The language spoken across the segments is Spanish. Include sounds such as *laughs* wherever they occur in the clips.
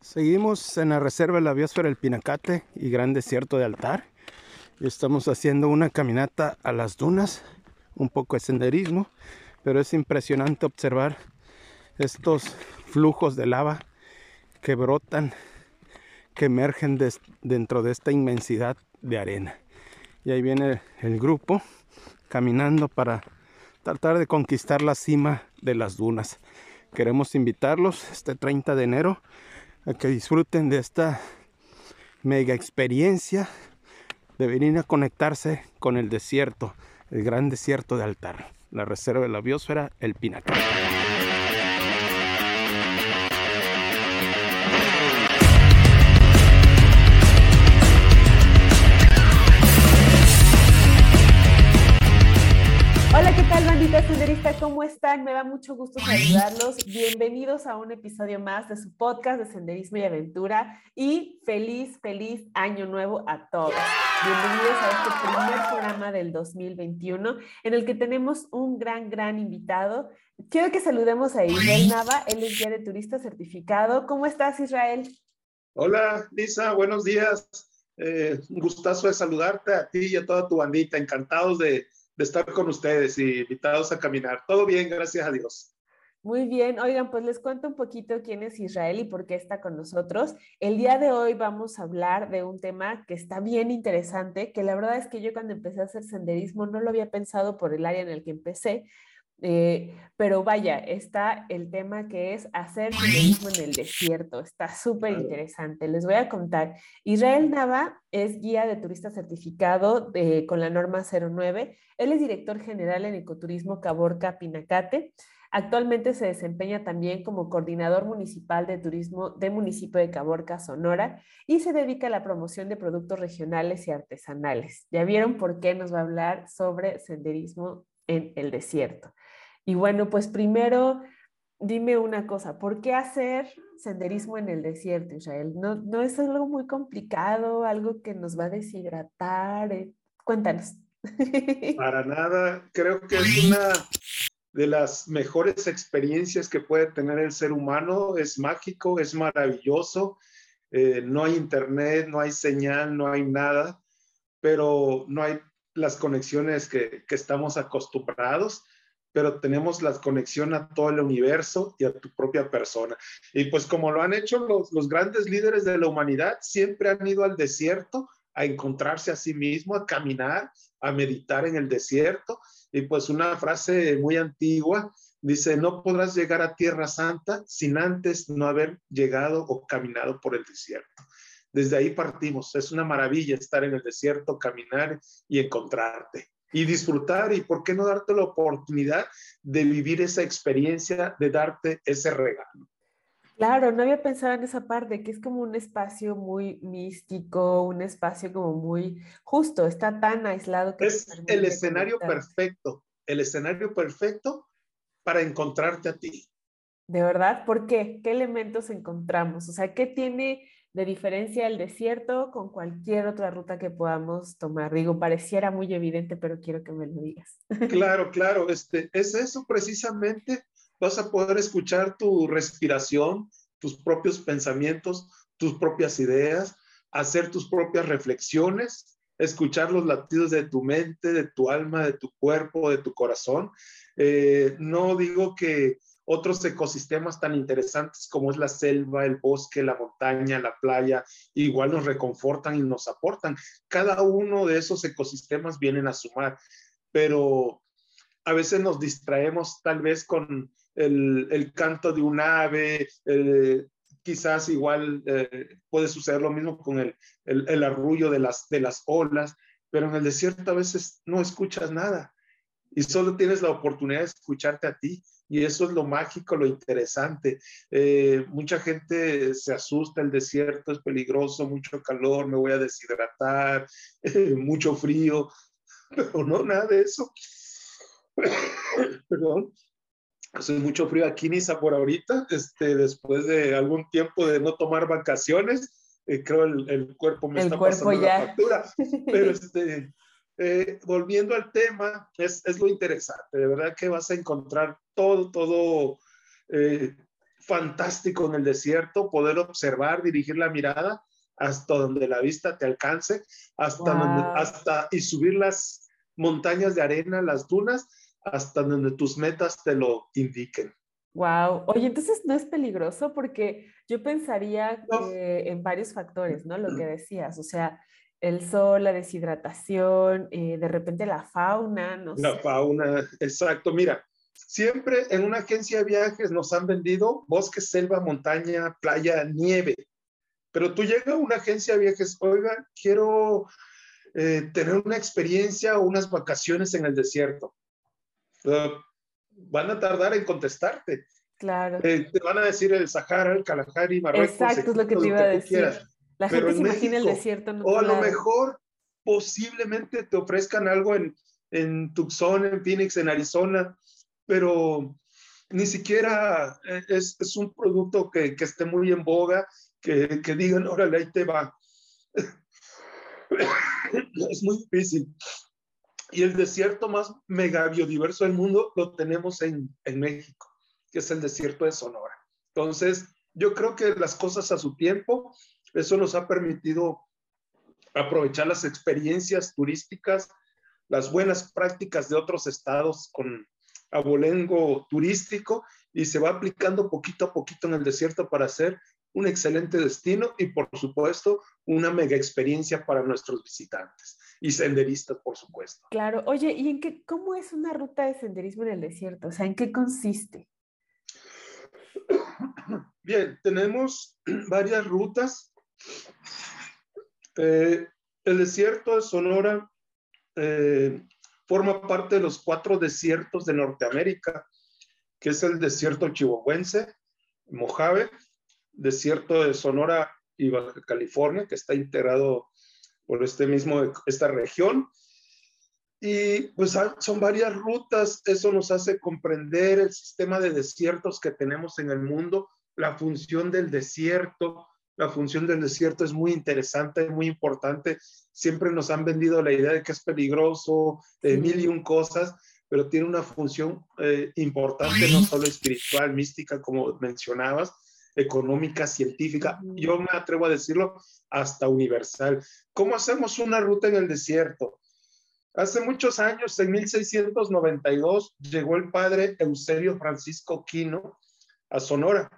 Seguimos en la reserva de la biosfera El Pinacate y Gran Desierto de Altar. Y estamos haciendo una caminata a las dunas, un poco de senderismo, pero es impresionante observar estos flujos de lava que brotan, que emergen dentro de esta inmensidad de arena. Y ahí viene el grupo caminando para tratar de conquistar la cima de las dunas. Queremos invitarlos este 30 de enero a que disfruten de esta mega experiencia de venir a conectarse con el desierto, el gran desierto de Altar, la reserva de la biosfera, el Pinacar. ¿cómo están? Me da mucho gusto saludarlos. Bienvenidos a un episodio más de su podcast de Senderismo y Aventura y feliz, feliz año nuevo a todos. Bienvenidos a este primer programa del 2021 en el que tenemos un gran, gran invitado. Quiero que saludemos a Israel Nava, él es guía de turista certificado. ¿Cómo estás, Israel? Hola, Lisa, buenos días. Eh, un gustazo de saludarte a ti y a toda tu bandita. Encantados de de estar con ustedes y invitados a caminar. Todo bien, gracias a Dios. Muy bien, oigan, pues les cuento un poquito quién es Israel y por qué está con nosotros. El día de hoy vamos a hablar de un tema que está bien interesante, que la verdad es que yo cuando empecé a hacer senderismo no lo había pensado por el área en el que empecé, eh, pero vaya, está el tema que es hacer senderismo en el desierto. Está súper interesante. Les voy a contar. Israel Nava es guía de turista certificado con la norma 09. Él es director general en Ecoturismo Caborca Pinacate. Actualmente se desempeña también como coordinador municipal de turismo del municipio de Caborca, Sonora, y se dedica a la promoción de productos regionales y artesanales. Ya vieron por qué nos va a hablar sobre senderismo en el desierto. Y bueno, pues primero dime una cosa, ¿por qué hacer senderismo en el desierto, Israel? ¿No, no es algo muy complicado, algo que nos va a deshidratar? Eh, cuéntanos. *laughs* Para nada, creo que es una de las mejores experiencias que puede tener el ser humano, es mágico, es maravilloso, eh, no hay internet, no hay señal, no hay nada, pero no hay las conexiones que, que estamos acostumbrados pero tenemos la conexión a todo el universo y a tu propia persona. Y pues como lo han hecho los, grandes líderes de la humanidad, siempre han ido al desierto a encontrarse a sí mismo, a caminar, a meditar en el desierto. Y pues una frase muy antigua dice, no podrás llegar a Tierra Santa sin antes no haber llegado o caminado por el desierto. Desde ahí partimos. Es una maravilla estar en el desierto, caminar y encontrarte y disfrutar y por qué no darte la oportunidad de vivir esa experiencia, de darte ese regalo. Claro, no había pensado en esa parte, que es como un espacio muy místico, un espacio como muy justo, está tan aislado que... Es el escenario perfecto, el escenario perfecto para encontrarte a ti. ¿De verdad? ¿Por qué? ¿Qué elementos encontramos? O sea, ¿qué tiene de diferencia el desierto con cualquier otra ruta que podamos tomar. Digo, pareciera muy evidente, pero quiero que me lo digas. Claro, claro, este, es eso precisamente. Vas a poder escuchar tu respiración, tus propios pensamientos, tus propias ideas, hacer tus propias reflexiones, escuchar los latidos de tu mente, de tu alma, de tu cuerpo, de tu corazón. Eh, no digo que otros ecosistemas tan interesantes como es la selva, el bosque, la montaña, la playa, igual nos reconfortan y nos aportan. Cada uno de esos ecosistemas vienen a sumar, pero a veces nos distraemos tal vez con el, canto de un ave, quizás igual eh, puede suceder lo mismo con el, el, arrullo de las, de las olas, pero en el desierto a veces no escuchas nada y solo tienes la oportunidad de escucharte a ti y eso es lo mágico, lo interesante. Eh, mucha gente se asusta, el desierto es peligroso, mucho calor, me voy a deshidratar, *laughs* mucho frío, *laughs* pero no, nada de eso. *laughs* Perdón. Hace mucho frío aquí Niza por ahorita, este, después de algún tiempo de no tomar vacaciones, eh, creo el, el, cuerpo me está pasando la factura, pero este, eh, volviendo al tema, es, es, lo interesante, de verdad que vas a encontrar todo, todo eh, fantástico en el desierto, poder observar, dirigir la mirada hasta donde la vista te alcance, hasta donde, hasta y subir las montañas de arena, las dunas, hasta donde tus metas te lo indiquen. Wow. Oye, entonces no es peligroso porque yo pensaría que en varios factores, ¿no? Lo que decías, o sea, el sol, la deshidratación, eh, de repente la fauna, no La fauna, exacto. Mira, siempre en una agencia de viajes nos han vendido bosque, selva, montaña, playa, nieve. Pero tú llegas a una agencia de viajes, oiga, quiero eh, tener una experiencia o unas vacaciones en el desierto. van a tardar en contestarte. Claro. Eh, te van a decir el Sahara, el Kalahari, Marruecos. Exacto, es lo que te iba a decir. La gente se imagina el desierto. o a lo mejor posiblemente te ofrezcan algo en, en Tucson, en Phoenix, en Arizona, pero ni siquiera eh, es, es un producto que, que, esté muy en boga, que, que digan, órale, ahí te va. *coughs* es muy difícil. Y el desierto más mega biodiverso del mundo lo tenemos en, en México, que es el desierto de Sonora. Entonces, yo creo que las cosas a su tiempo, eso nos ha permitido aprovechar las experiencias turísticas, las buenas prácticas de otros estados con abolengo turístico y se va aplicando poquito a poquito en el desierto para hacer un excelente destino y por supuesto una mega experiencia para nuestros visitantes y senderistas, por supuesto. Claro, oye, ¿y en qué, cómo es una ruta de senderismo en el desierto? O sea, ¿en qué consiste? Bien, tenemos *clears throat* varias rutas. Eh, el desierto de Sonora eh, forma parte de los cuatro desiertos de Norteamérica, que es el desierto chihuahuense, Mojave, desierto de Sonora y Baja California, que está integrado por este mismo, esta región. Y pues son varias rutas, eso nos hace comprender el sistema de desiertos que tenemos en el mundo, la función del desierto. La función del desierto es muy interesante, muy importante. Siempre nos han vendido la idea de que es peligroso, de mil y un cosas, pero tiene una función eh, importante, no solo espiritual, mística, como mencionabas, económica, científica, yo me atrevo a decirlo, hasta universal. ¿Cómo hacemos una ruta en el desierto? Hace muchos años, en 1692, llegó el padre Eusebio Francisco Quino a Sonora.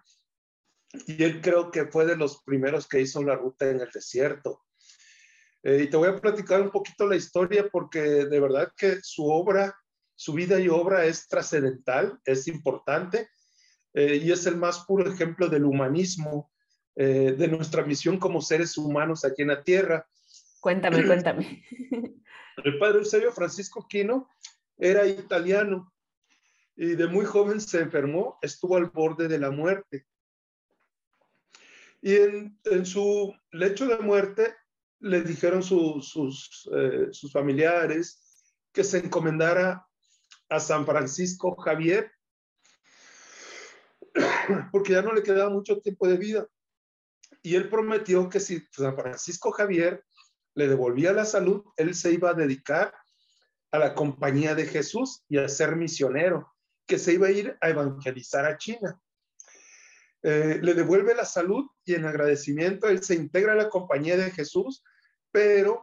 Y él creo que fue de los primeros que hizo la ruta en el desierto. Eh, y te voy a platicar un poquito la historia porque de verdad que su obra, su vida y obra es trascendental, es importante eh, y es el más puro ejemplo del humanismo, eh, de nuestra misión como seres humanos aquí en la Tierra. Cuéntame, *clears throat* cuéntame. El padre Eusebio Francisco Quino era italiano y de muy joven se enfermó, estuvo al borde de la muerte. Y en, su lecho de muerte le dijeron eh, sus familiares que se encomendara a San Francisco Javier, *clears throat* porque ya no le quedaba mucho tiempo de vida. Y él prometió que si San Francisco Javier le devolvía la salud, él se iba a dedicar a la compañía de Jesús y a ser misionero, que se iba a ir a evangelizar a China. Eh, le devuelve la salud y en agradecimiento él se integra a la compañía de Jesús, pero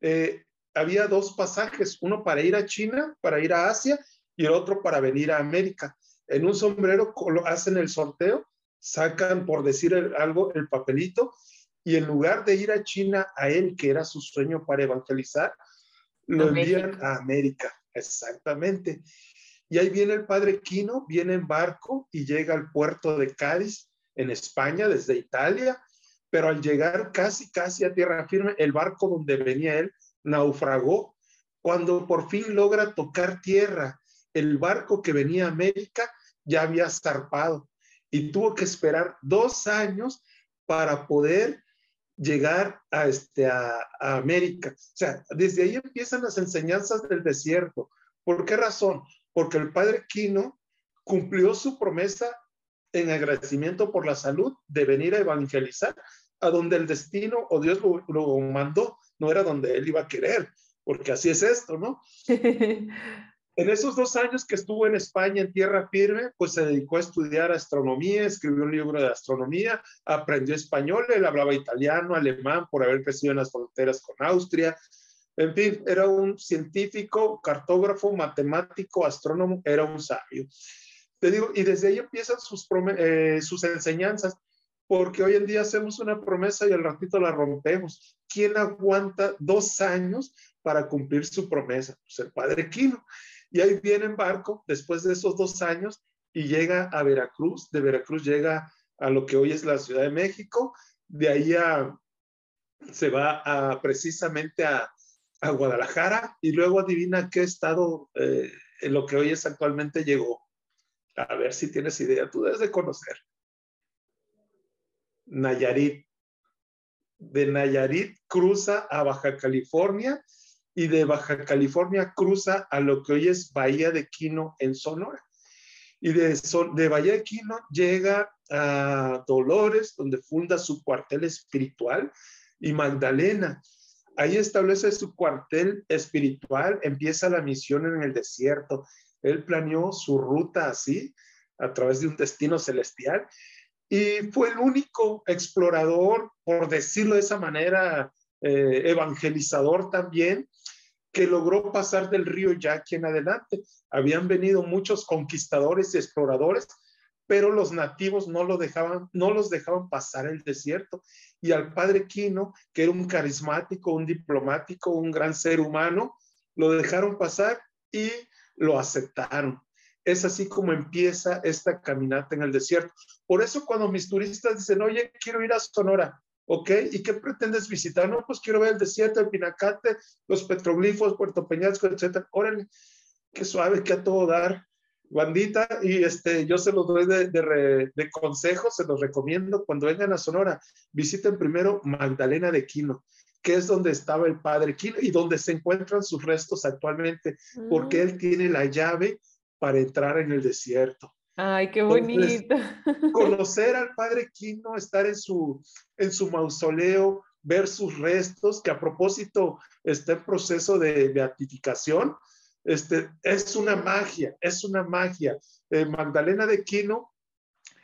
eh, había dos pasajes, uno para ir a China, para ir a Asia y el otro para venir a América. En un sombrero hacen el sorteo, sacan, por decir algo, el papelito y en lugar de ir a China a él, que era su sueño para evangelizar, lo envían a América. Exactamente. Y ahí viene el padre Quino, viene en barco y llega al puerto de Cádiz, en España, desde Italia, pero al llegar casi, casi a tierra firme, el barco donde venía él naufragó. Cuando por fin logra tocar tierra, el barco que venía a América ya había zarpado y tuvo que esperar dos años para poder llegar a, este, a, América. O sea, desde ahí empiezan las enseñanzas del desierto. ¿Por qué razón? Porque el padre Quino cumplió su promesa en agradecimiento por la salud de venir a evangelizar a donde el destino o Dios lo, lo mandó, no era donde él iba a querer, porque así es esto, ¿no? *laughs* En esos dos años que estuvo en España en tierra firme, pues se dedicó a estudiar astronomía, escribió un libro de astronomía, aprendió español, él hablaba italiano, alemán por haber crecido en las fronteras con Austria. En fin, era un científico, cartógrafo, matemático, astrónomo, era un sabio. Te digo, y desde ahí empiezan sus, eh, sus enseñanzas, porque hoy en día hacemos una promesa y al ratito la rompemos. ¿Quién aguanta dos años para cumplir su promesa? Pues el padre Quino. Y ahí viene en barco después de esos dos años y llega a Veracruz. De Veracruz llega a lo que hoy es la Ciudad de México. De ahí se va a, precisamente a, Guadalajara y luego adivina qué estado eh, en lo que hoy es actualmente llegó. A ver si tienes idea, tú debes de conocer. Nayarit. De Nayarit cruza a Baja California y de Baja California cruza a lo que hoy es Bahía de Quino en Sonora. Y de, de Bahía de Quino llega a Dolores, donde funda su cuartel espiritual, y Magdalena. Ahí establece su cuartel espiritual, empieza la misión en el desierto. Él planeó su ruta así, a través de un destino celestial, y fue el único explorador, por decirlo de esa manera, eh, evangelizador también, que logró pasar del río Yaqui en adelante. Habían venido muchos conquistadores y exploradores, pero los nativos no, no los dejaban pasar el desierto. Y al padre Quino, que era un carismático, un diplomático, un gran ser humano, lo dejaron pasar y lo aceptaron. Es así como empieza esta caminata en el desierto. Por eso cuando mis turistas dicen, oye, quiero ir a Sonora, ¿ok? ¿Y qué pretendes visitar? No, pues quiero ver el desierto, el Pinacate, los petroglifos, Puerto Peñasco, etcétera. Órale, qué suave, qué a todo dar, bandita. Y este, yo se los doy de, de, de consejo, se los recomiendo. Cuando vengan a Sonora, visiten primero Magdalena de Quino que es donde estaba el padre Quino y donde se encuentran sus restos actualmente, porque él mm. tiene la llave para entrar en el desierto. Ay, qué bonito. *laughs* conocer al padre Quino, estar en su, en su mausoleo, ver sus restos, que a propósito está en proceso de beatificación, este, es una magia, es una magia. Eh, Magdalena de Quino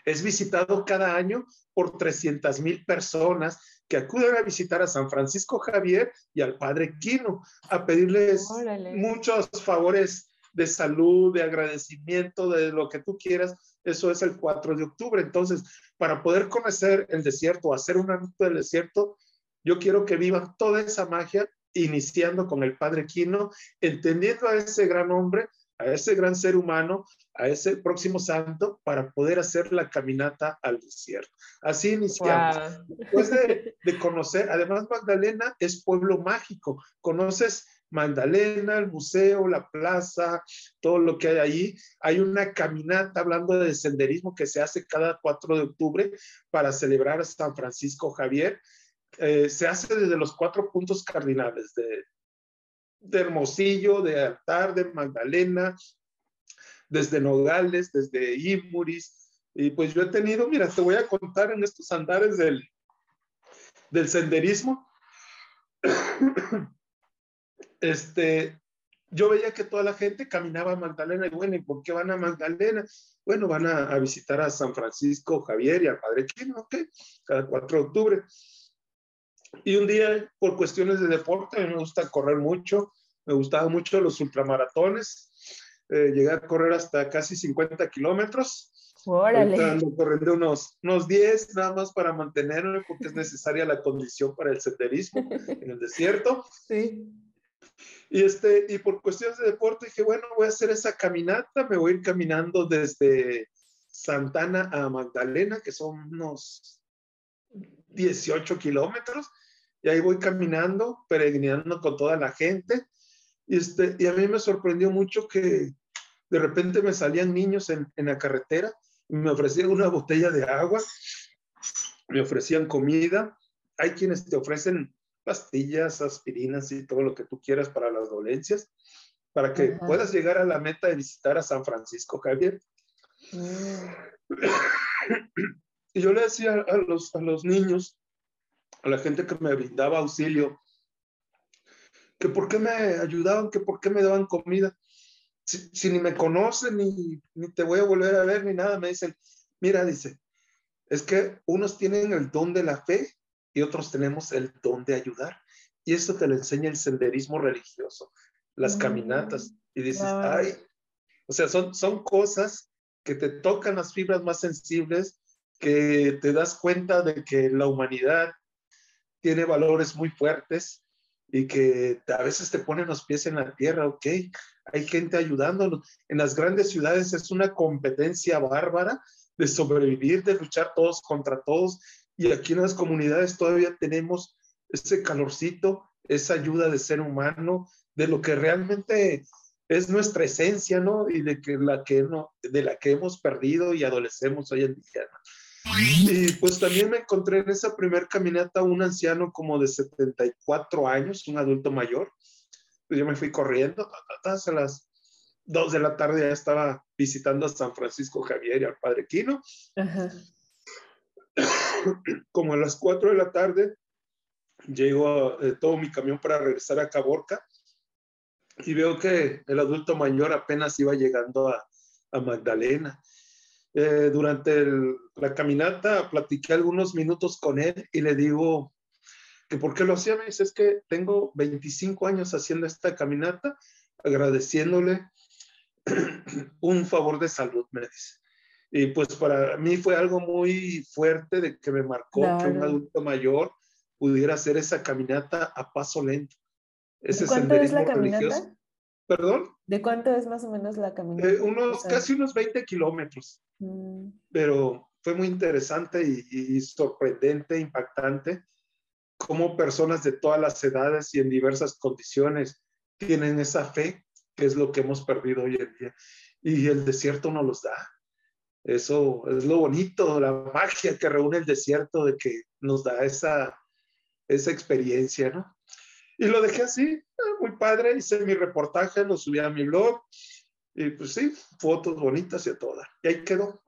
es visitado cada año por 300 mil personas que acuden a visitar a San Francisco Javier y al Padre Quino a pedirles muchos favores de salud, de agradecimiento, de lo que tú quieras. Eso es el 4 de octubre. Entonces, para poder conocer el desierto, hacer una ruta del desierto, yo quiero que vivan toda esa magia, iniciando con el Padre Quino, entendiendo a ese gran hombre, a ese gran ser humano, a ese próximo santo, para poder hacer la caminata al desierto. Así iniciamos. Después de, *laughs* de conocer, además Magdalena es pueblo mágico. Conoces Magdalena, el museo, la plaza, todo lo que hay ahí. Hay una caminata hablando de senderismo que se hace cada 4 de octubre para celebrar a San Francisco Javier. Eh, se hace desde los cuatro puntos cardinales de, de Hermosillo, de Altar, de Magdalena, desde Nogales, desde Imuris. Y pues yo he tenido, mira, te voy a contar en estos andares del, del senderismo *coughs* este, yo veía que toda la gente caminaba a Magdalena y bueno, ¿y por qué van a Magdalena? Bueno, van a, visitar a San Francisco Javier y al Padre Quino, ¿ok? Cada 4 de octubre. Y un día, por cuestiones de deporte, a mí me gusta correr mucho, me gustaban mucho los ultramaratones. Eh, llegué a correr hasta casi 50 kilómetros. Órale. Ando corriendo unos, unos 10 nada más para mantenerme porque es necesaria la condición para el senderismo en el desierto. *laughs* Sí. Y, este, y por cuestiones de deporte dije, bueno, voy a hacer esa caminata, me voy a ir caminando desde Santana a Magdalena, que son unos 18 kilómetros, y ahí voy caminando, peregrinando con toda la gente. Y, este, y a mí me sorprendió mucho que de repente me salían niños en, en la carretera y me ofrecían una botella de agua, me ofrecían comida. Hay quienes te ofrecen pastillas, aspirinas y todo lo que tú quieras para las dolencias, para que puedas llegar a la meta de visitar a San Francisco Javier. Mm. *coughs* Y yo le decía a los, a los niños, a la gente que me brindaba auxilio, que por qué me ayudaban, que por qué me daban comida. si, ni me conocen, ni, ni te voy a volver a ver, ni nada, me dicen, mira, dice, es que unos tienen el don de la fe y otros tenemos el don de ayudar. Y eso te lo enseña el senderismo religioso, las caminatas. Y dices, ay, o sea, son, son cosas que te tocan las fibras más sensibles, que te das cuenta de que la humanidad tiene valores muy fuertes y que a veces te ponen los pies en la tierra, ok, hay gente ayudándonos. En las grandes ciudades es una competencia bárbara de sobrevivir, de luchar todos contra todos. Y aquí en las comunidades todavía tenemos ese calorcito, esa ayuda de ser humano, de lo que realmente es nuestra esencia, ¿no? Y de, la, que no, de la que hemos perdido y adolecemos hoy en día. Y pues también me encontré en esa primera caminata un anciano como de 74 años, un adulto mayor. Pues yo me fui corriendo, a las 2 de la tarde ya estaba visitando a San Francisco Javier y al Padre Quino. *coughs* Como a las 4 de la tarde llego eh, todo mi camión para regresar a Caborca y veo que el adulto mayor apenas iba llegando a, a Magdalena. Eh, durante la caminata platiqué algunos minutos con él y le digo que por qué lo hacía. Me dice, es que tengo 25 años haciendo esta caminata, agradeciéndole *clears throat* un favor de salud, me dice. Y pues para mí fue algo muy fuerte de que me marcó que un adulto mayor pudiera hacer esa caminata a paso lento. Ese cuánto es la caminata? ¿Perdón? ¿De cuánto es más o menos la caminata? Eh, unos, casi unos 20 kilómetros. Mm. Pero fue muy interesante y, sorprendente, impactante, cómo personas de todas las edades y en diversas condiciones tienen esa fe que es lo que hemos perdido hoy en día. Y el desierto no los da. Eso es lo bonito, la *laughs* magia que reúne el desierto de que nos da esa, esa experiencia, ¿no? Y lo dejé así, muy padre, hice mi reportaje, lo subí a mi blog y pues sí, fotos bonitas y todas. Y ahí quedó.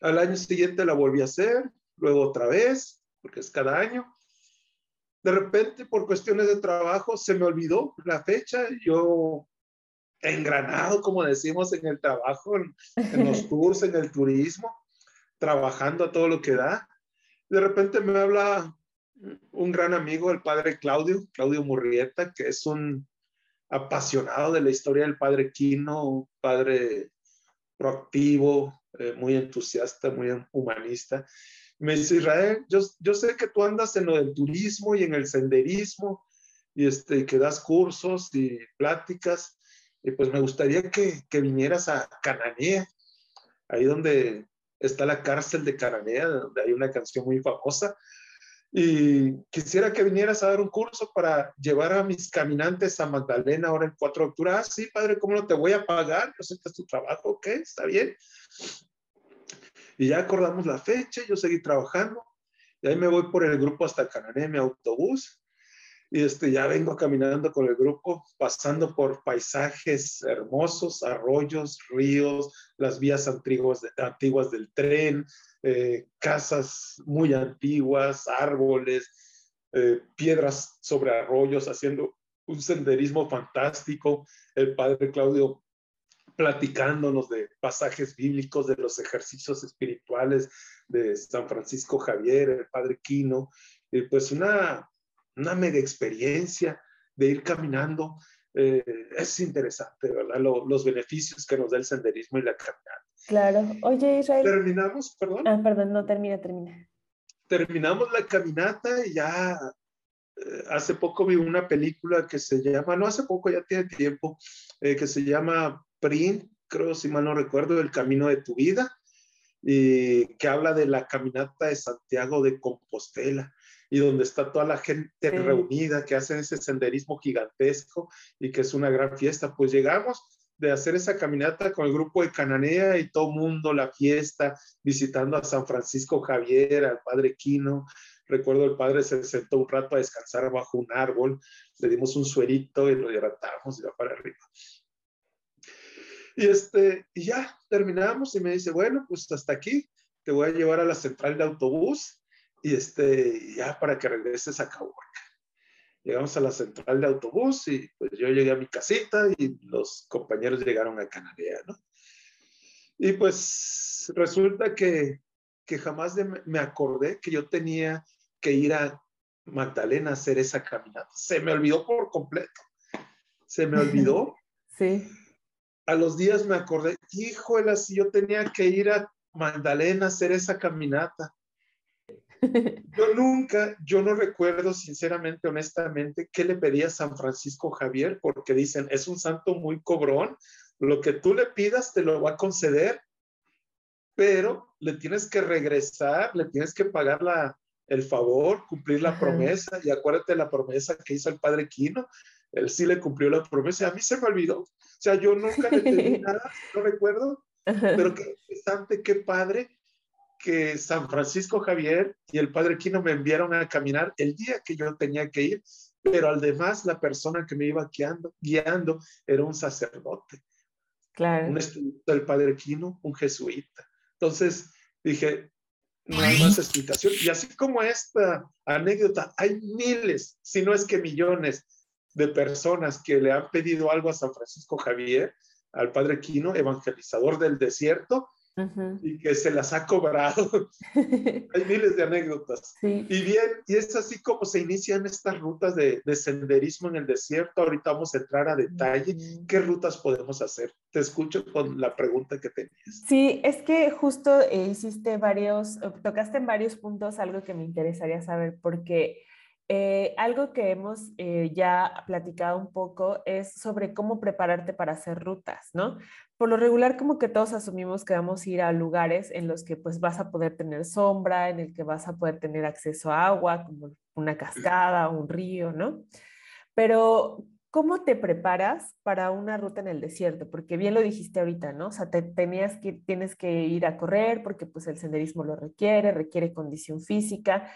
Al año siguiente la volví a hacer, luego otra vez, porque es cada año de repente por cuestiones de trabajo se me olvidó la fecha, yo engranado, como decimos, en el trabajo, en, los *laughs* tours, en el turismo, trabajando a todo lo que da. De repente me habla un gran amigo, el padre Claudio, Claudio Murrieta, que es un apasionado de la historia del padre Quino, padre proactivo, eh, muy entusiasta, muy humanista. Me dice, Israel, yo, yo sé que tú andas en lo del turismo y en el senderismo y este, que das cursos y pláticas, y pues me gustaría que, que vinieras a Cananea, ahí donde está la cárcel de Cananea, donde hay una canción muy famosa, y quisiera que vinieras a dar un curso para llevar a mis caminantes a Magdalena ahora el 4 de octubre. Ah, sí, padre, ¿cómo no te voy a pagar? Sé que es tu trabajo, ok, está bien. Y ya acordamos la fecha, yo seguí trabajando, y ahí me voy por el grupo hasta Canané, mi autobús, y este, ya vengo caminando con el grupo, pasando por paisajes hermosos, arroyos, ríos, las vías antiguas, antiguas del tren, eh, casas muy antiguas, árboles, eh, piedras sobre arroyos, haciendo un senderismo fantástico. El padre Claudio platicándonos de pasajes bíblicos, de los ejercicios espirituales de San Francisco Javier, el Padre Quino, y pues una, una mega experiencia de ir caminando. Eh, es interesante, ¿verdad? los beneficios que nos da el senderismo y la caminata. Claro. Oye, Israel. Terminamos, perdón. Ah, perdón, no, termina, termina. Terminamos la caminata y ya eh, hace poco vi una película que se llama, no hace poco, ya tiene tiempo, eh, que se llama creo si mal no recuerdo, El Camino de tu Vida, y que habla de la caminata de Santiago de Compostela y donde está toda la gente reunida que hacen ese senderismo gigantesco y que es una gran fiesta. Pues llegamos de hacer esa caminata con el grupo de Cananea y todo mundo, la fiesta, visitando a San Francisco Javier, al padre Quino. Recuerdo el padre se sentó un rato a descansar bajo un árbol, le dimos un suerito y lo hidratamos y va para arriba. *laughs* Y, este, y ya terminamos y me dice, bueno, pues hasta aquí, te voy a llevar a la central de autobús y este, ya para que regreses a Caborca. Llegamos a la central de autobús y pues yo llegué a mi casita y los compañeros llegaron a Canadá, ¿no? Y pues resulta que, que jamás me acordé que yo tenía que ir a Magdalena a hacer esa caminata. Se me olvidó por completo. Se me *laughs* olvidó. Sí. A los días me acordé, híjole, si yo tenía que ir a Magdalena a hacer esa caminata. *laughs* Yo nunca, yo no recuerdo sinceramente, honestamente, qué le pedía a San Francisco Javier, porque dicen, es un santo muy cobrón, lo que tú le pidas te lo va a conceder, pero le tienes que regresar, le tienes que pagar la, el favor, cumplir la promesa, y acuérdate la promesa que hizo el padre Quino, él sí le cumplió la promesa, a mí se me olvidó, o sea, yo nunca le pedí *laughs* nada, no recuerdo, pero qué interesante, qué padre, que San Francisco Javier y el Padre Quino me enviaron a caminar el día que yo tenía que ir, pero además la persona que me iba guiando, guiando era un sacerdote. Claro. Un estudiante del Padre Quino, un jesuita. Entonces dije, no hay más explicación. Y así como esta anécdota, hay miles, si no es que millones de personas que le han pedido algo a San Francisco Javier, al Padre Quino, evangelizador del desierto, y que se las ha cobrado. *laughs* Hay miles de anécdotas. Y bien, y es así como se inician estas rutas de, senderismo en el desierto. Ahorita vamos a entrar a detalle. ¿Qué rutas podemos hacer? Te escucho con la pregunta que tenías. Sí, es que justo eh, hiciste varios, tocaste en varios puntos algo que me interesaría saber, porque eh, algo que hemos eh, ya platicado un poco es sobre cómo prepararte para hacer rutas, ¿no? Por lo regular, como que todos asumimos que vamos a ir a lugares en los que pues vas a poder tener sombra, en el que vas a poder tener acceso a agua, como una cascada, un río, ¿no? Pero, ¿cómo te preparas para una ruta en el desierto? Porque bien lo dijiste ahorita, ¿no? O sea, te tenías que, tienes que ir a correr porque pues el senderismo lo requiere, requiere condición física.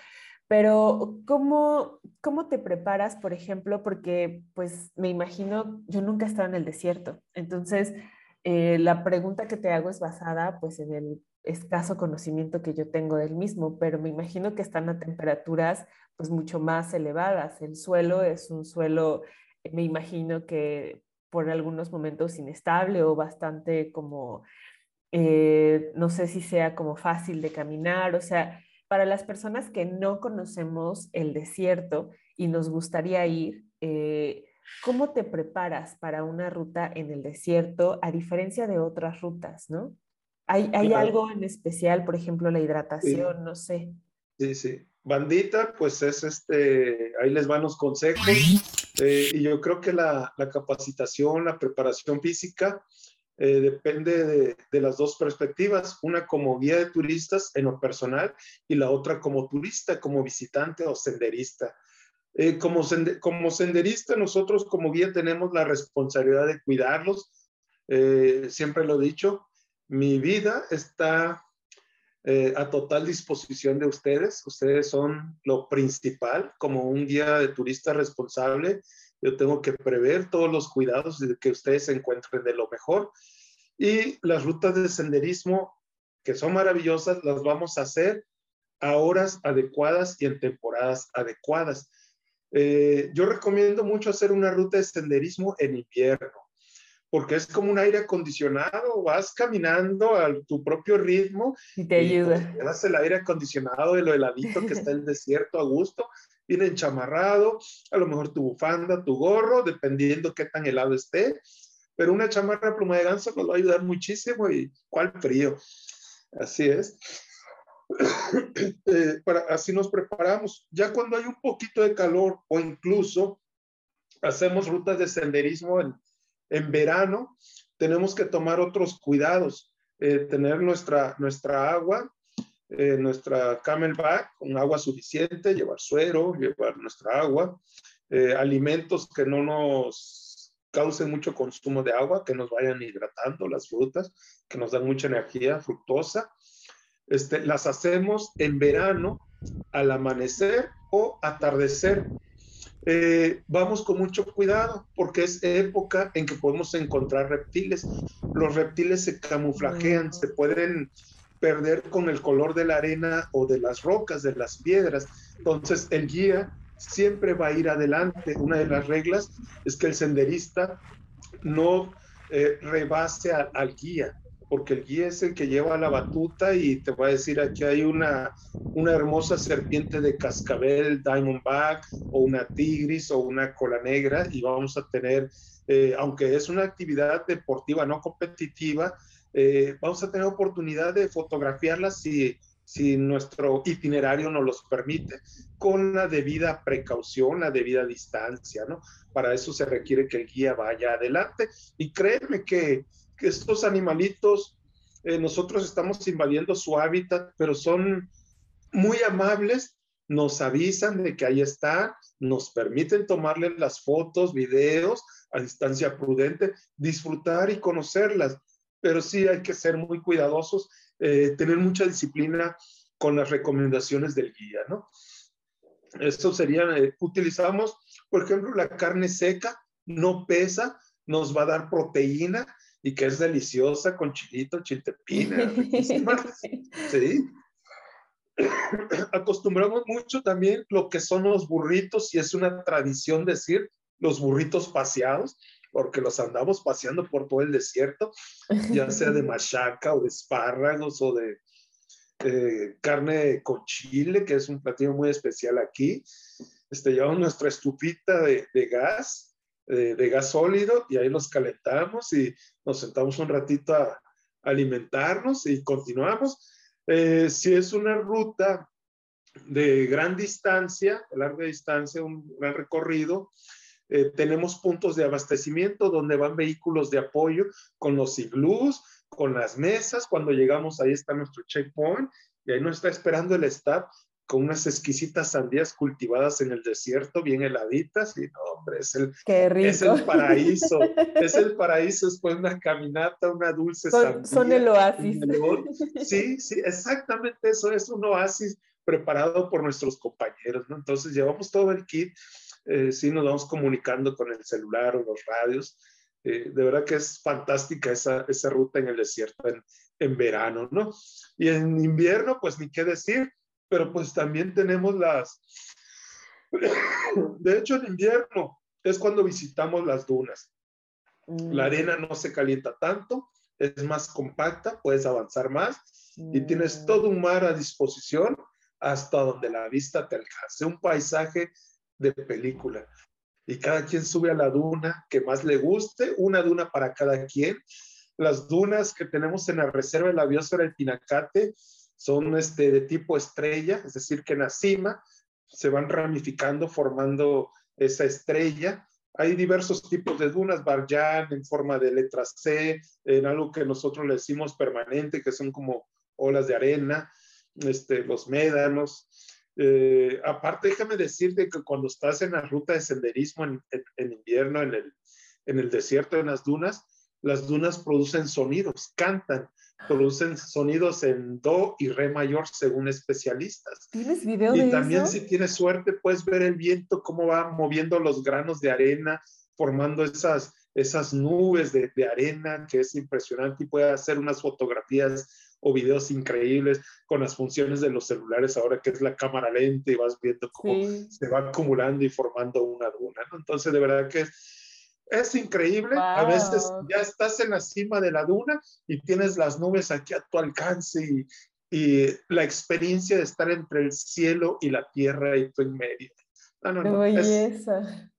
Pero, ¿cómo, ¿cómo te preparas, por ejemplo? Porque, pues, me imagino, yo nunca he estado en el desierto. Entonces, eh, la pregunta que te hago es basada, pues, en el escaso conocimiento que yo tengo del mismo, pero me imagino que están a temperaturas, pues, mucho más elevadas. El suelo es un suelo, eh, me imagino que por algunos momentos inestable o bastante como, eh, no sé si sea como fácil de caminar, o sea, para las personas que no conocemos el desierto y nos gustaría ir, eh, ¿cómo te preparas para una ruta en el desierto a diferencia de otras rutas, no? ¿Hay, hay algo en especial, por ejemplo, la hidratación, no sé? Sí, sí. Bandita, pues es este, ahí les van los consejos. Eh, y yo creo que la, la capacitación, la preparación física, eh, depende de, las dos perspectivas, una como guía de turistas en lo personal y la otra como turista, como visitante o senderista. Eh, como, senderista, nosotros como guía tenemos la responsabilidad de cuidarlos. Eh, siempre lo he dicho, mi vida está a total disposición de ustedes. Ustedes son lo principal como un guía de turista responsable yo tengo que prever todos los cuidados de que ustedes se encuentren de lo mejor. Y las rutas de senderismo, que son maravillosas, las vamos a hacer a horas adecuadas y en temporadas adecuadas. Eh, yo recomiendo mucho hacer una ruta de senderismo en invierno, porque es como un aire acondicionado, vas caminando a tu propio ritmo. Y te ayuda. Te das el aire acondicionado de lo heladito que está *laughs* el desierto a gusto viene chamarrado, a lo mejor tu bufanda, tu gorro, dependiendo qué tan helado esté, pero una chamarra pluma de ganso nos va a ayudar muchísimo y cuál frío. Así es. Eh, para, así nos preparamos. Ya cuando hay un poquito de calor o incluso hacemos rutas de senderismo en, en verano, tenemos que tomar otros cuidados, eh, tener nuestra, nuestra agua eh, nuestra camelback con agua suficiente, llevar suero, llevar nuestra agua, eh, alimentos que no nos causen mucho consumo de agua, que nos vayan hidratando, las frutas, que nos dan mucha energía fructosa. Este, las hacemos en verano al amanecer o atardecer. Eh, vamos con mucho cuidado porque es época en que podemos encontrar reptiles. Los reptiles se camuflajean, se pueden perder con el color de la arena o de las rocas, de las piedras. Entonces el guía siempre va a ir adelante. Una de las reglas es que el senderista no eh, rebase al guía, porque el guía es el que lleva la batuta y te va a decir aquí hay una, una hermosa serpiente de cascabel, diamondback, o una tigris, o una cola negra, y vamos a tener, eh, aunque es una actividad deportiva no competitiva, eh, vamos a tener oportunidad de fotografiarlas si, si nuestro itinerario nos los permite, con la debida precaución, la debida distancia, ¿no? Para eso se requiere que el guía vaya adelante. Y créeme que que estos animalitos, eh, nosotros estamos invadiendo su hábitat, pero son muy amables, nos avisan de que ahí están, nos permiten tomarles las fotos, videos a distancia prudente, disfrutar y conocerlas, pero sí hay que ser muy cuidadosos, eh, tener mucha disciplina con las recomendaciones del guía, ¿no? Esto sería, eh, utilizamos, por ejemplo, la carne seca, no pesa, nos va a dar proteína y que es deliciosa con chilito, chiltepina, *laughs* sí. *coughs* Acostumbramos mucho también lo que son los burritos y es una tradición decir los burritos paseados, porque los andamos paseando por todo el desierto, ya sea de *laughs* machaca o de espárragos o de eh, carne con chile, que es un platillo muy especial aquí. Este, llevamos nuestra estufita de, de gas de, gas sólido y ahí nos calentamos y nos sentamos un ratito a, alimentarnos y continuamos. Eh, si es una ruta de gran distancia, de larga distancia, un gran recorrido, eh, tenemos puntos de abastecimiento donde van vehículos de apoyo con los iglús, con las mesas. Cuando llegamos ahí está nuestro checkpoint y ahí nos está esperando el staff con unas exquisitas sandías cultivadas en el desierto, bien heladitas, y no, hombre, es el, *laughs* es el paraíso, es el paraíso después de una caminata, una dulce son, sandía. Son el oasis. Sí, sí, exactamente eso, es un oasis preparado por nuestros compañeros, ¿no? Entonces llevamos todo el kit, eh, sí nos vamos comunicando con el celular o los radios, eh, de verdad que es fantástica esa, esa ruta en el desierto en, en verano, ¿no? Y en invierno, pues ni qué decir, pero pues también tenemos las... *coughs* De hecho, en invierno es cuando visitamos las dunas. La mm. arena no se calienta tanto, es más compacta, puedes avanzar más y tienes mm. todo un mar a disposición hasta donde la vista te alcance. Un paisaje de película. Y cada quien sube a la duna que más le guste, una duna para cada quien. Las dunas que tenemos en la reserva de la biosfera del Pinacate son este, de tipo estrella, es decir, que en la cima se van ramificando formando esa estrella. Hay diversos tipos de dunas, Barjan en forma de letra C, en algo que nosotros le decimos permanente, que son como olas de arena, este, los médanos. Eh, aparte, déjame decirte que cuando estás en la ruta de senderismo en, en invierno, en el, en el desierto, en las dunas, las dunas producen sonidos, cantan producen sonidos en do y re mayor según especialistas. ¿Tienes video y también si tienes suerte puedes ver el viento cómo va moviendo los granos de arena, formando esas, esas nubes de, de arena que es impresionante y puede hacer unas fotografías o videos increíbles con las funciones de los celulares ahora que es la cámara lenta y vas viendo cómo se va acumulando y formando una duna. ¿no? Entonces de verdad que es increíble. A veces ya estás en la cima de la duna y tienes las nubes aquí a tu alcance y, y la experiencia de estar entre el cielo y la tierra y tú en medio. No, no, no. Es,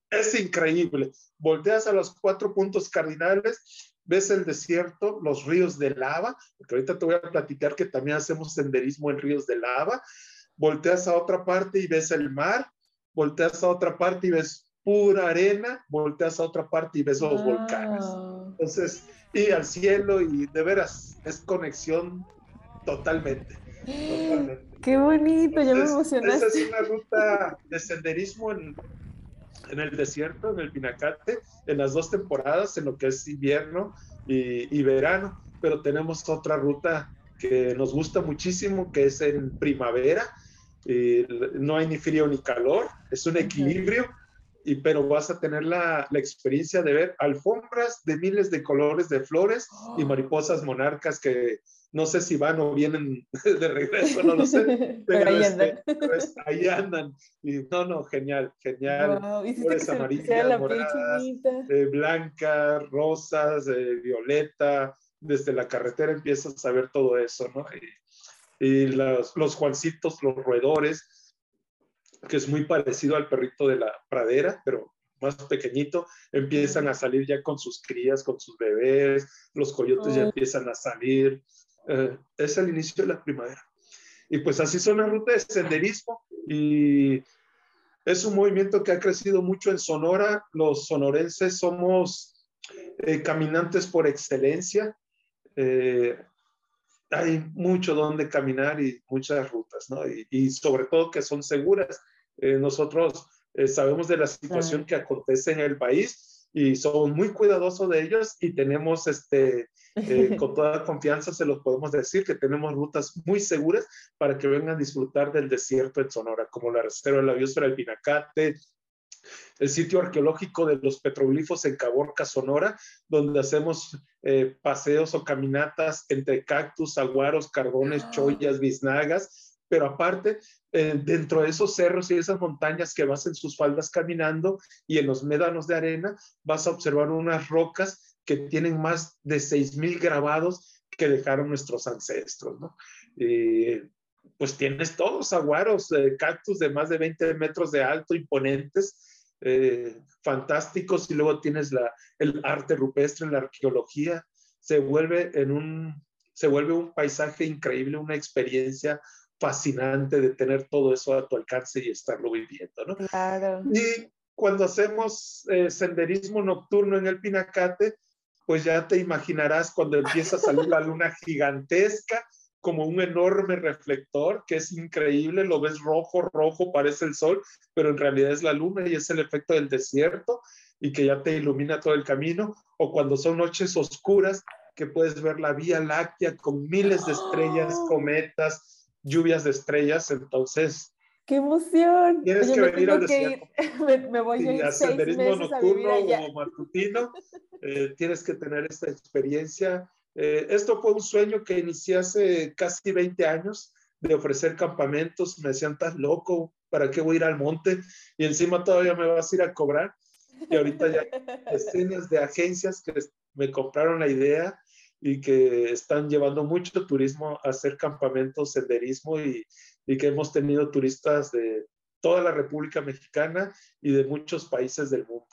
es, increíble. Volteas a los cuatro puntos cardinales, ves el desierto, los ríos de lava, porque ahorita te voy a platicar que también hacemos senderismo en ríos de lava. Volteas a otra parte y ves el mar, volteas a otra parte y ves pura arena, volteas a otra parte y ves los volcanes. Entonces, y al cielo y de veras, es conexión totalmente. *gasps* Qué bonito, ya me emocionaste. Esa es una ruta de senderismo en, en, el desierto, en el Pinacate, en las dos temporadas, en lo que es invierno y, y verano, pero tenemos otra ruta que nos gusta muchísimo, que es en primavera. Y no hay ni frío ni calor, es un equilibrio. Y, pero vas a tener la, la, experiencia de ver alfombras de miles de colores de flores y mariposas monarcas que no sé si van o vienen *laughs* de regreso, no lo sé, *laughs* pero, ahí, este, andan. ahí, andan. Y no, no, genial, genial. Flores amarillas, moradas, eh, blancas, rosas, eh, violeta, desde la carretera empiezas a ver todo eso, ¿no? Y, y los, los Juancitos, los roedores, que es muy parecido al perrito de la pradera, pero más pequeñito, empiezan a salir ya con sus crías, con sus bebés, los coyotes ya oh. empiezan a salir. Eh, es el inicio de la primavera. Y pues así son las rutas de senderismo y es un movimiento que ha crecido mucho en Sonora. Los sonorenses somos eh, caminantes por excelencia. Eh, hay mucho donde caminar y muchas rutas, ¿no? Y, sobre todo que son seguras. Nosotros sabemos de la situación que acontece en el país y somos muy cuidadosos de ellos y tenemos, este, eh, *laughs* con toda confianza se los podemos decir, que tenemos rutas muy seguras para que vengan a disfrutar del desierto en Sonora, como la Reserva de la Biosfera del Pinacate, el sitio arqueológico de los petroglifos en Caborca, Sonora, donde hacemos eh, paseos o caminatas entre cactus, aguaros, carbones, ah. chollas, biznagas, pero aparte, eh, dentro de esos cerros y esas montañas que vas en sus faldas caminando y en los médanos de arena, vas a observar unas rocas que tienen más de 6.000 grabados que dejaron nuestros ancestros, ¿no? pues tienes todos aguaros, eh, cactus de más de 20 metros de alto, imponentes, eh, fantásticos y luego tienes la, el arte rupestre, la arqueología, se vuelve en un, se vuelve un paisaje increíble, una experiencia fascinante de tener todo eso a tu alcance y estarlo viviendo, ¿no? Claro. Y cuando hacemos eh, senderismo nocturno en el Pinacate, pues ya te imaginarás cuando empieza a salir la luna gigantesca como un enorme reflector que es increíble, lo ves rojo, rojo, parece el sol, pero en realidad es la luna y es el efecto del desierto y que ya te ilumina todo el camino, o cuando son noches oscuras que puedes ver la Vía Láctea con miles de estrellas, ¡Oh! cometas, lluvias de estrellas, entonces... ¡Qué emoción! Tienes que venir al desierto. *laughs* me, voy a ir seis senderismo nocturno o matutino, eh, tienes que tener esta experiencia eh, esto fue un sueño que inicié hace casi 20 años de ofrecer campamentos. Me decían, estás loco, ¿para qué voy a ir al monte? Y encima todavía me vas a ir a cobrar. Y ahorita ya hay *laughs* decenas de agencias que me compraron la idea y que están llevando mucho turismo a hacer campamentos, senderismo y, y que hemos tenido turistas de toda la República Mexicana y de muchos países del mundo.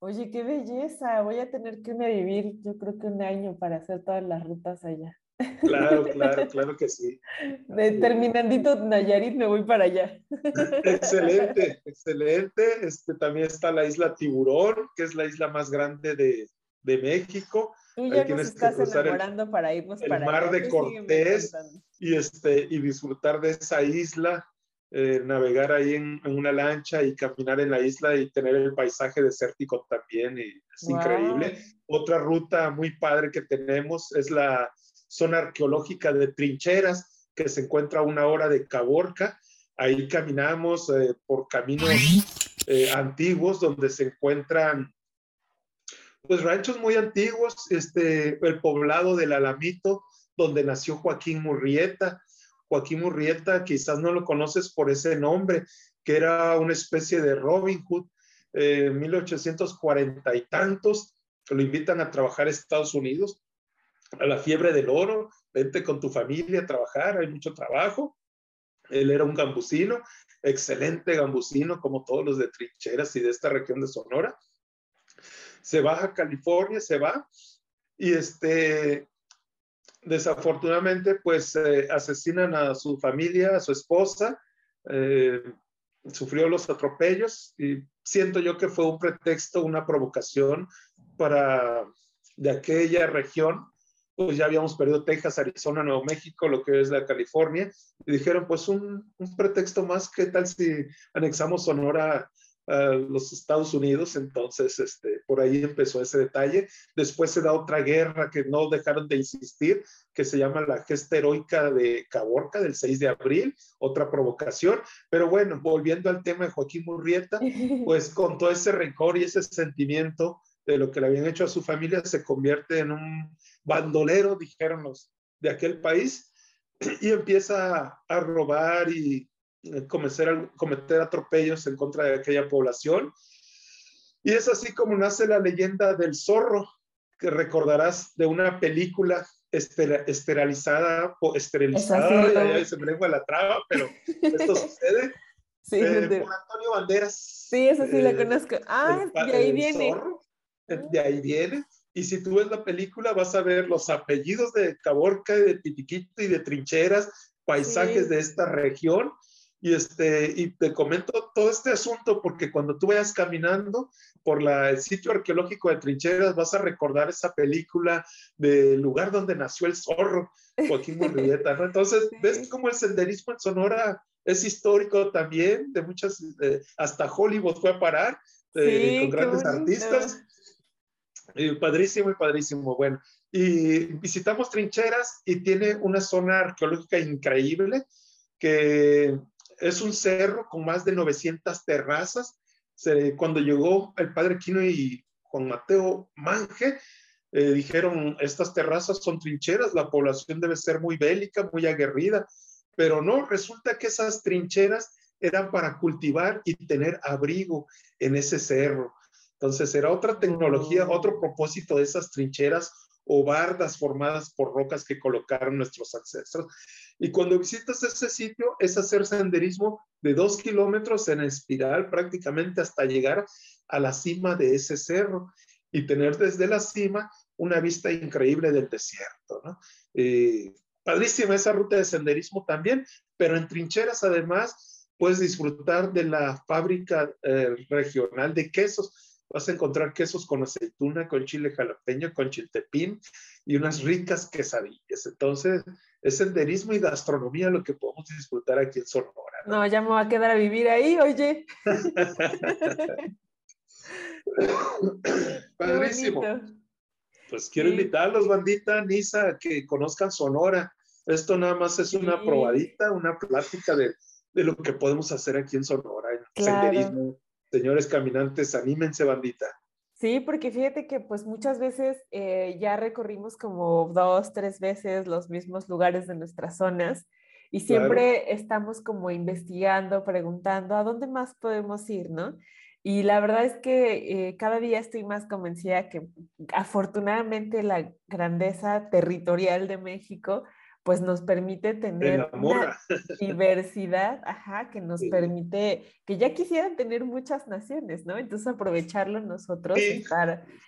Oye, qué belleza. Voy a tener que irme a vivir, yo creo que un año para hacer todas las rutas allá. Claro, claro, *laughs* claro que sí. De, terminandito Nayarit me voy para allá. *laughs* Excelente, excelente. Este, también está la isla Tiburón, que es la isla más grande de, de México. Tú ya nos estás enamorando para irnos el para mar de Cortés y, este, y disfrutar de esa isla eh, navegar ahí en, una lancha y caminar en la isla y tener el paisaje desértico también, y es increíble. Otra ruta muy padre que tenemos es la zona arqueológica de Trincheras, que se encuentra a una hora de Caborca. Ahí caminamos eh, por caminos eh, antiguos donde se encuentran pues ranchos muy antiguos, este, el poblado del Alamito, donde nació Joaquín Murrieta, Joaquín Murrieta, quizás no lo conoces por ese nombre, que era una especie de Robin Hood, eh, en 1840 y tantos, lo invitan a trabajar a Estados Unidos, a la fiebre del oro, vente con tu familia a trabajar, hay mucho trabajo. Él era un gambusino, excelente gambusino, como todos los de trincheras y de esta región de Sonora. Se va a California, se va, y este, desafortunadamente, pues eh, asesinan a su familia, a su esposa, eh, sufrió los atropellos y siento yo que fue un pretexto, una provocación para de aquella región, pues ya habíamos perdido Texas, Arizona, Nuevo México, lo que es la California, y dijeron, pues un, un pretexto más, ¿qué tal si anexamos Sonora los Estados Unidos, entonces este, por ahí empezó ese detalle. Después se da otra guerra que no dejaron de insistir, que se llama la gesta heroica de Caborca del 6 de abril, otra provocación. Pero bueno, volviendo al tema de Joaquín Murrieta, *laughs* pues con todo ese rencor y ese sentimiento de lo que le habían hecho a su familia, se convierte en un bandolero, dijeron los de aquel país, *clears throat* y empieza a robar y cometer, cometer atropellos en contra de aquella población. Y es así como nace la leyenda del zorro, que recordarás de una película esterilizada o esterilizada, ya, se me lengua la traba, pero esto *laughs* sucede. Sí, eh, por Antonio Banderas. Sí, eso sí la eh, conozco. Ah, de ahí viene. de ahí viene. Y si tú ves la película, vas a ver los apellidos de Caborca, de Pitiquito y de Trincheras, paisajes de esta región. Y, este, y te comento todo este asunto porque cuando tú vayas caminando por la, el sitio arqueológico de Trincheras vas a recordar esa película del lugar donde nació el zorro, Joaquín Murrieta, ¿no? Entonces, *laughs* ves cómo el senderismo en Sonora es histórico también, de muchas, hasta Hollywood fue a parar, eh, con grandes artistas. padrísimo y padrísimo. Bueno, y visitamos Trincheras y tiene una zona arqueológica increíble que es un cerro con más de 900 terrazas. cuando llegó el padre Quino y Juan Mateo Manje, eh, dijeron, estas terrazas son trincheras, la población debe ser muy bélica, muy aguerrida, pero no, resulta que esas trincheras eran para cultivar y tener abrigo en ese cerro. Entonces era otra tecnología, oh. otro propósito de esas trincheras o bardas formadas por rocas que colocaron nuestros ancestros. Y cuando visitas ese sitio es hacer senderismo de dos kilómetros en espiral prácticamente hasta llegar a la cima de ese cerro y tener desde la cima una vista increíble del desierto. ¿no? Eh, padrísima esa ruta de senderismo también, pero en trincheras además puedes disfrutar de la fábrica eh, regional de quesos vas a encontrar quesos con aceituna, con chile jalapeño, con chiltepín y unas ricas quesadillas. Entonces, es senderismo y gastronomía lo que podemos disfrutar aquí en Sonora. No, ya me voy a quedar a vivir ahí, oye. *laughs* Padrísimo. Pues quiero invitarlos, bandita, Nisa, a que conozcan Sonora. Esto nada más es una probadita, una plática de, de, lo que podemos hacer aquí en Sonora, en senderismo, señores caminantes, anímense, bandita. Sí, porque fíjate que pues muchas veces eh, ya recorrimos como dos, tres veces los mismos lugares de nuestras zonas y siempre estamos como investigando, preguntando a dónde más podemos ir, ¿no? Y la verdad es que eh, cada día estoy más convencida que afortunadamente la grandeza territorial de México pues nos permite tener una *laughs* diversidad, ajá, que nos permite, que ya quisieran tener muchas naciones, ¿no? Entonces aprovecharlo nosotros es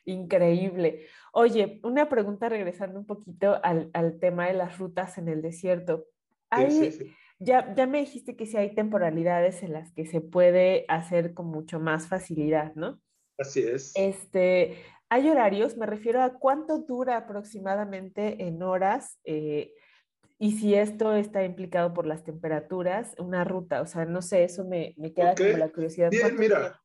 increíble. Oye, una pregunta regresando un poquito al, al tema de las rutas en el desierto. Hay, ya, ya me dijiste que sí hay temporalidades en las que se puede hacer con mucho más facilidad, ¿no? Así es. Este, hay horarios, me refiero a cuánto dura aproximadamente en horas eh, y si esto está implicado por las temperaturas, una ruta, o sea, no sé, eso me, me queda como la curiosidad. Bien, mira,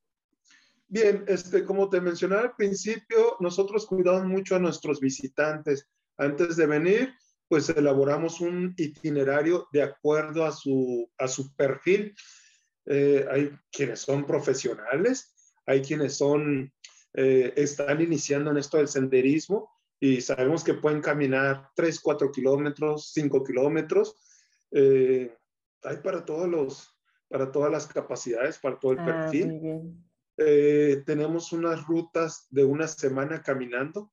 bien, este, como te mencionaba al principio, nosotros cuidamos mucho a nuestros visitantes. Antes de venir, pues elaboramos un itinerario de acuerdo a su, a su perfil. Eh, hay quienes son profesionales, hay quienes son, eh, están iniciando en esto del senderismo y sabemos que pueden caminar 3, 4 kilómetros, 5 kilómetros. Eh, hay para todos los, para todas las capacidades, para todo el ah, perfil. Eh, tenemos unas rutas de una semana caminando.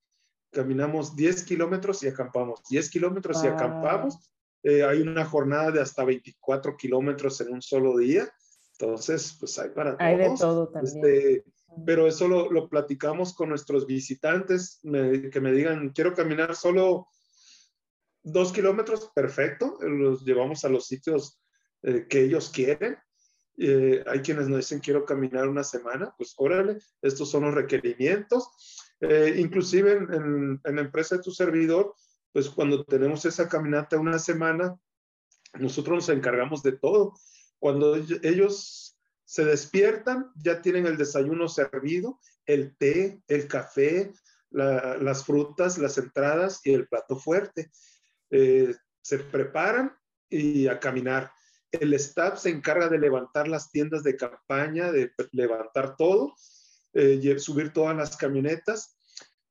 Caminamos 10 kilómetros y acampamos. 10 kilómetros y acampamos. Eh, hay una jornada de hasta 24 kilómetros en un solo día. Entonces, pues hay para todos. Hay de todo también. Este, pero eso lo, platicamos con nuestros visitantes, que me digan, quiero caminar solo dos kilómetros, perfecto, los llevamos a los sitios eh, que ellos quieren. Eh, hay quienes nos dicen, quiero caminar una semana, pues órale, estos son los requerimientos. Eh, inclusive en, en, la empresa de tu servidor, pues cuando tenemos esa caminata una semana, nosotros nos encargamos de todo. Cuando ellos Se despiertan, ya tienen el desayuno servido, el té, el café, las frutas, las entradas y el plato fuerte. Eh, se preparan y a caminar. El staff se encarga de levantar las tiendas de campaña, de levantar todo, eh, subir todas las camionetas.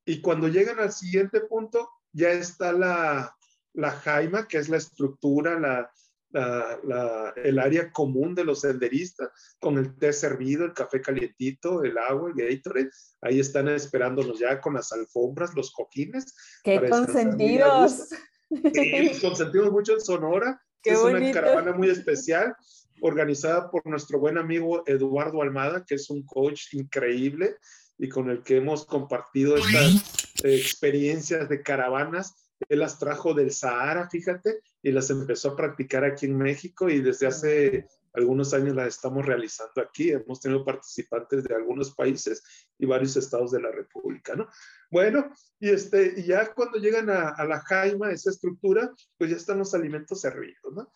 Y cuando llegan al siguiente punto, ya está la, la jaima, que es la estructura, la, el área común de los senderistas, con el té servido, el café calientito, el agua, el Gatorade. Ahí están esperándonos ya con las alfombras, los coquines. ¡Qué consentidos! Sí, consentimos mucho en Sonora. es una caravana muy especial organizada por nuestro buen amigo Eduardo Almada, que es un coach increíble y con el que hemos compartido estas experiencias de caravanas. Él las trajo del Sahara, fíjate, y las empezó a practicar aquí en México y desde hace algunos años las estamos realizando aquí. Hemos tenido participantes de algunos países y varios estados de la República, ¿no? Bueno, y, este, ya cuando llegan a, la jaima, esa estructura, pues ya están los alimentos servidos, ¿no?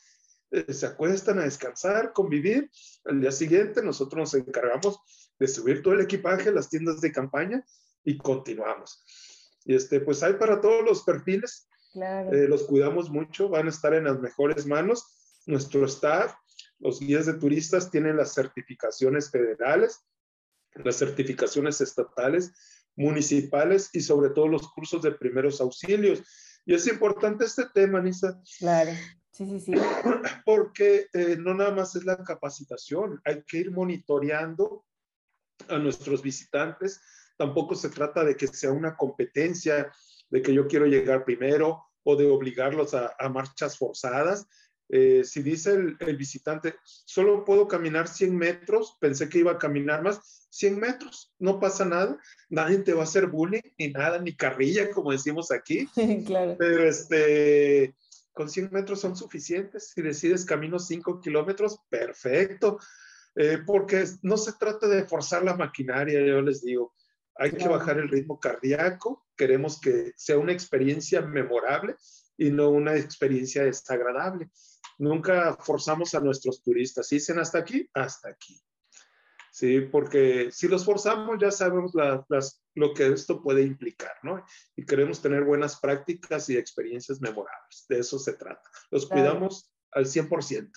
Eh, se acuestan a descansar, convivir. Al día siguiente nosotros nos encargamos de subir todo el equipaje, las tiendas de campaña y continuamos. Y este, pues hay para todos los perfiles. Claro. Eh, los cuidamos mucho, van a estar en las mejores manos. Nuestro staff, los guías de turistas tienen las certificaciones federales, las certificaciones estatales, municipales y sobre todo los cursos de primeros auxilios. Y es importante este tema, Nisa. Claro, sí, sí, sí. *clears throat* Porque eh, no nada más es la capacitación, hay que ir monitoreando a nuestros visitantes. Tampoco se trata de que sea una competencia, de que yo quiero llegar primero o de obligarlos a, a marchas forzadas, eh, si dice el, visitante, solo puedo caminar 100 metros, pensé que iba a caminar más, 100 metros, no pasa nada, nadie te va a hacer bullying, ni nada, ni carrilla, como decimos aquí. *laughs* claro. Pero este, con 100 metros son suficientes. Si decides camino 5 kilómetros, perfecto. Eh, porque no se trata de forzar la maquinaria, yo les digo. Hay que bajar el ritmo cardíaco, queremos que sea una experiencia memorable y no una experiencia desagradable. Nunca forzamos a nuestros turistas. Dicen hasta aquí, hasta aquí. Sí, porque si los forzamos ya sabemos lo que esto puede implicar, ¿no? Y queremos tener buenas prácticas y experiencias memorables. De eso se trata. Los cuidamos al 100%.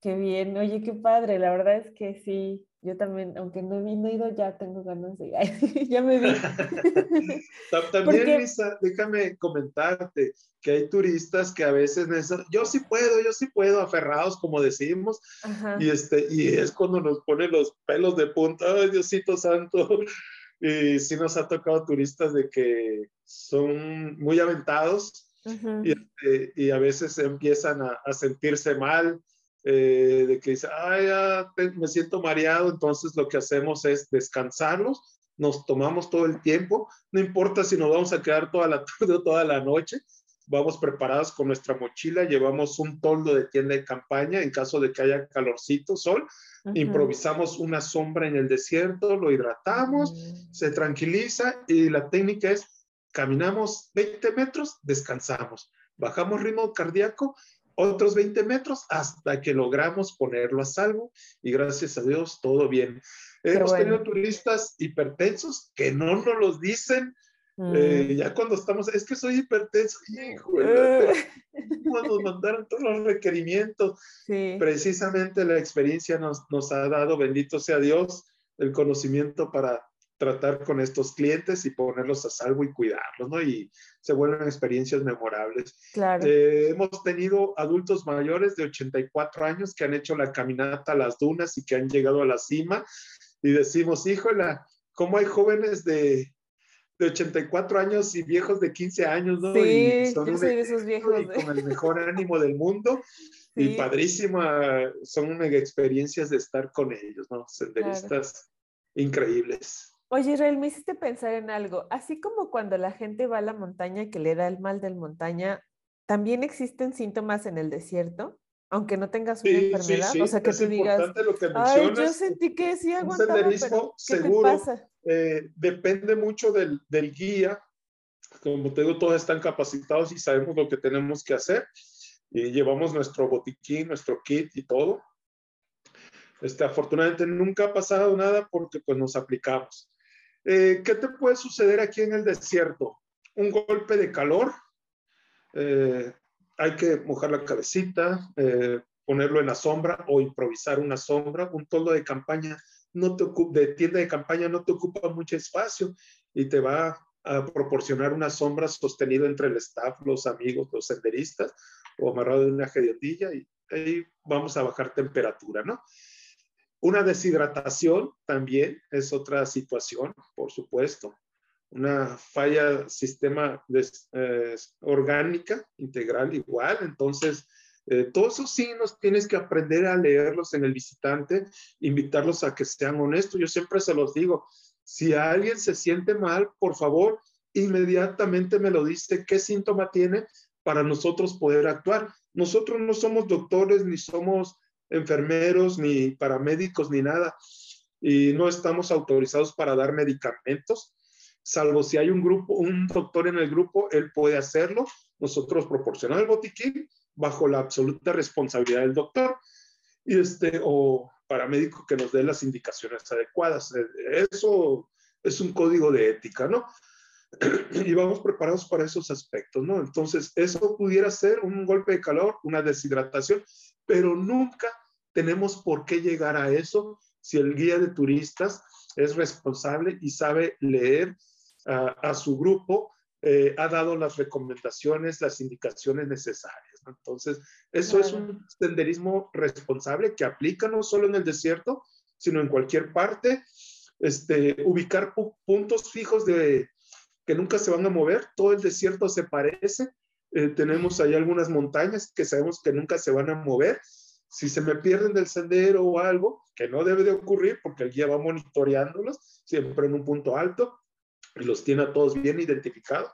Qué bien, oye, qué padre. La verdad es que sí, yo también, aunque no he ido, ya tengo ganas de ir. *laughs* ya me vi. *laughs* *laughs* También, Lisa, déjame comentarte que hay turistas que a veces yo sí puedo, yo sí puedo, aferrados, como decimos, y, este, y es cuando nos ponen los pelos de punta, ay Diosito Santo. Y sí nos ha tocado turistas de que son muy aventados y, este, y, a veces empiezan a, a sentirse mal eh, de que dice, ay, ya me siento mareado, entonces lo que hacemos es descansarlos, nos tomamos todo el tiempo, no importa si nos vamos a quedar toda la *laughs* tarde o toda la noche, vamos preparados con nuestra mochila, llevamos un toldo de tienda de campaña en caso de que haya calorcito, sol, improvisamos una sombra en el desierto, lo hidratamos, se tranquiliza y la técnica es caminamos 20 metros, descansamos, bajamos ritmo cardíaco otros 20 metros hasta que logramos ponerlo a salvo y gracias a Dios todo bien. Hemos tenido turistas hipertensos que no nos los dicen. Eh, mm. ya cuando estamos, es que soy hipertenso, hijo, uh. nos mandaron todos los requerimientos. Precisamente la experiencia nos, nos ha dado, bendito sea Dios, el conocimiento para tratar con estos clientes y ponerlos a salvo y cuidarlos, ¿no? Y se vuelven experiencias memorables. Claro. Eh, hemos tenido adultos mayores de 84 años que han hecho la caminata a las dunas y que han llegado a la cima y decimos, híjole, ¿cómo hay jóvenes de, de 84 años y viejos de 15 años, ¿no? Sí, y son yo soy de esos viejos. Y con el mejor ánimo del mundo. *laughs* Y padrísima, son mega experiencias de estar con ellos, ¿no? Senderistas increíbles. Oye, Israel, me hiciste pensar en algo. Así como cuando la gente va a la montaña que le da el mal del montaña, ¿también existen síntomas en el desierto? Aunque no tengas una enfermedad. o sea, que tú digas, Ay, yo sentí que sí aguantaba, un pero ¿qué seguro, te pasa? Eh, depende mucho del, del guía. Como te digo, todos están capacitados y sabemos lo que tenemos que hacer. Y llevamos nuestro botiquín, nuestro kit y todo Este, afortunadamente nunca ha pasado nada porque pues nos aplicamos. Eh, ¿Qué te puede suceder aquí en el desierto? Un golpe de calor, eh, hay que mojar la cabecita, eh, ponerlo en la sombra o improvisar una sombra. Un toldo de campaña no te de tienda de campaña no te ocupa mucho espacio y te va a proporcionar una sombra sostenida entre el staff, los amigos, los senderistas o amarrado de una gediondilla y ahí vamos a bajar temperatura, ¿no? Una deshidratación también es otra situación, por supuesto. Una falla sistema eh, orgánica integral igual. Entonces, eh, todos esos signos tienes que aprender a leerlos en el visitante, invitarlos a que sean honestos. Yo siempre se los digo, si alguien se siente mal, por favor, inmediatamente me lo dice qué síntoma tiene para nosotros poder actuar. Nosotros no somos doctores, ni somos enfermeros, ni paramédicos, ni nada. Y no estamos autorizados para dar medicamentos, salvo si hay un grupo, un doctor en el grupo, él puede hacerlo. Nosotros proporcionamos el botiquín bajo la absoluta responsabilidad del doctor y este, o paramédico que nos dé las indicaciones adecuadas. Eso es un código de ética, ¿no? *clears throat* y vamos preparados para esos aspectos, ¿no? Entonces, eso pudiera ser un golpe de calor, una deshidratación, pero nunca tenemos por qué llegar a eso si el guía de turistas es responsable y sabe leer a su grupo, eh, ha dado las recomendaciones, las indicaciones necesarias. Entonces, eso es un senderismo responsable que aplica no solo en el desierto, sino en cualquier parte. Este, ubicar puntos fijos de, que nunca se van a mover, todo el desierto se parece. Eh, tenemos ahí algunas montañas que sabemos que nunca se van a mover. Si se me pierden del sendero o algo, que no debe de ocurrir porque el guía va monitoreándolos, siempre en un punto alto y los tiene a todos bien identificados.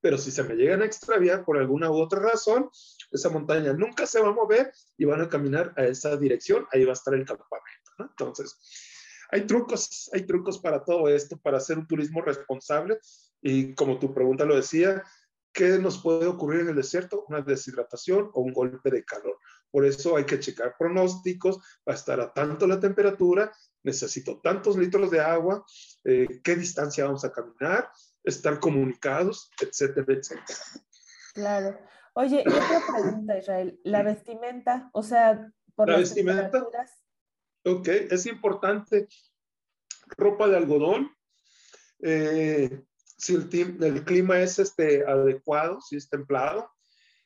Pero si se me llegan a extraviar por alguna u otra razón, esa montaña nunca se va a mover y van a caminar a esa dirección, ahí va a estar el campamento. Entonces, hay trucos, hay trucos para todo esto, para hacer un turismo responsable y como tu pregunta lo decía, ¿qué nos puede ocurrir en el desierto? Una deshidratación o un golpe de calor. Por eso hay que checar pronósticos, va a estar a tanto la temperatura, necesito tantos litros de agua, eh, qué distancia vamos a caminar, estar comunicados, etcétera, etcétera. Claro. Oye, y otra pregunta, Israel, la vestimenta, o sea, por la las vestimenta. Ok, es importante ropa de algodón, eh, si el, clima es este, adecuado, si es templado.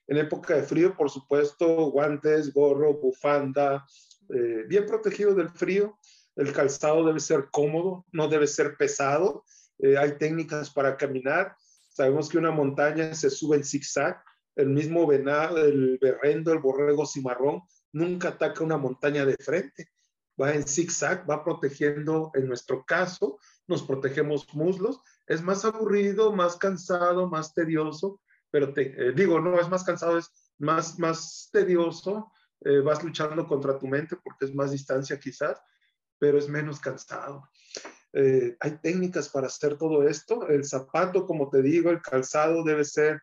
En época de frío, por supuesto, guantes, gorro, bufanda, eh, bien protegido del frío. El calzado debe ser cómodo, no debe ser pesado. Eh, hay técnicas para caminar. Sabemos que una montaña se sube en zigzag. El mismo venado, el berrendo, el borrego cimarrón, nunca ataca una montaña de frente. Va en zigzag, va protegiendo, en nuestro caso, nos protegemos muslos es más aburrido, más cansado, más tedioso, pero te eh, digo, no es más cansado, es más, más tedioso, eh, vas luchando contra tu mente porque es más distancia quizás, pero es menos cansado. Eh, hay técnicas para hacer todo esto. El zapato, como te digo, el calzado debe ser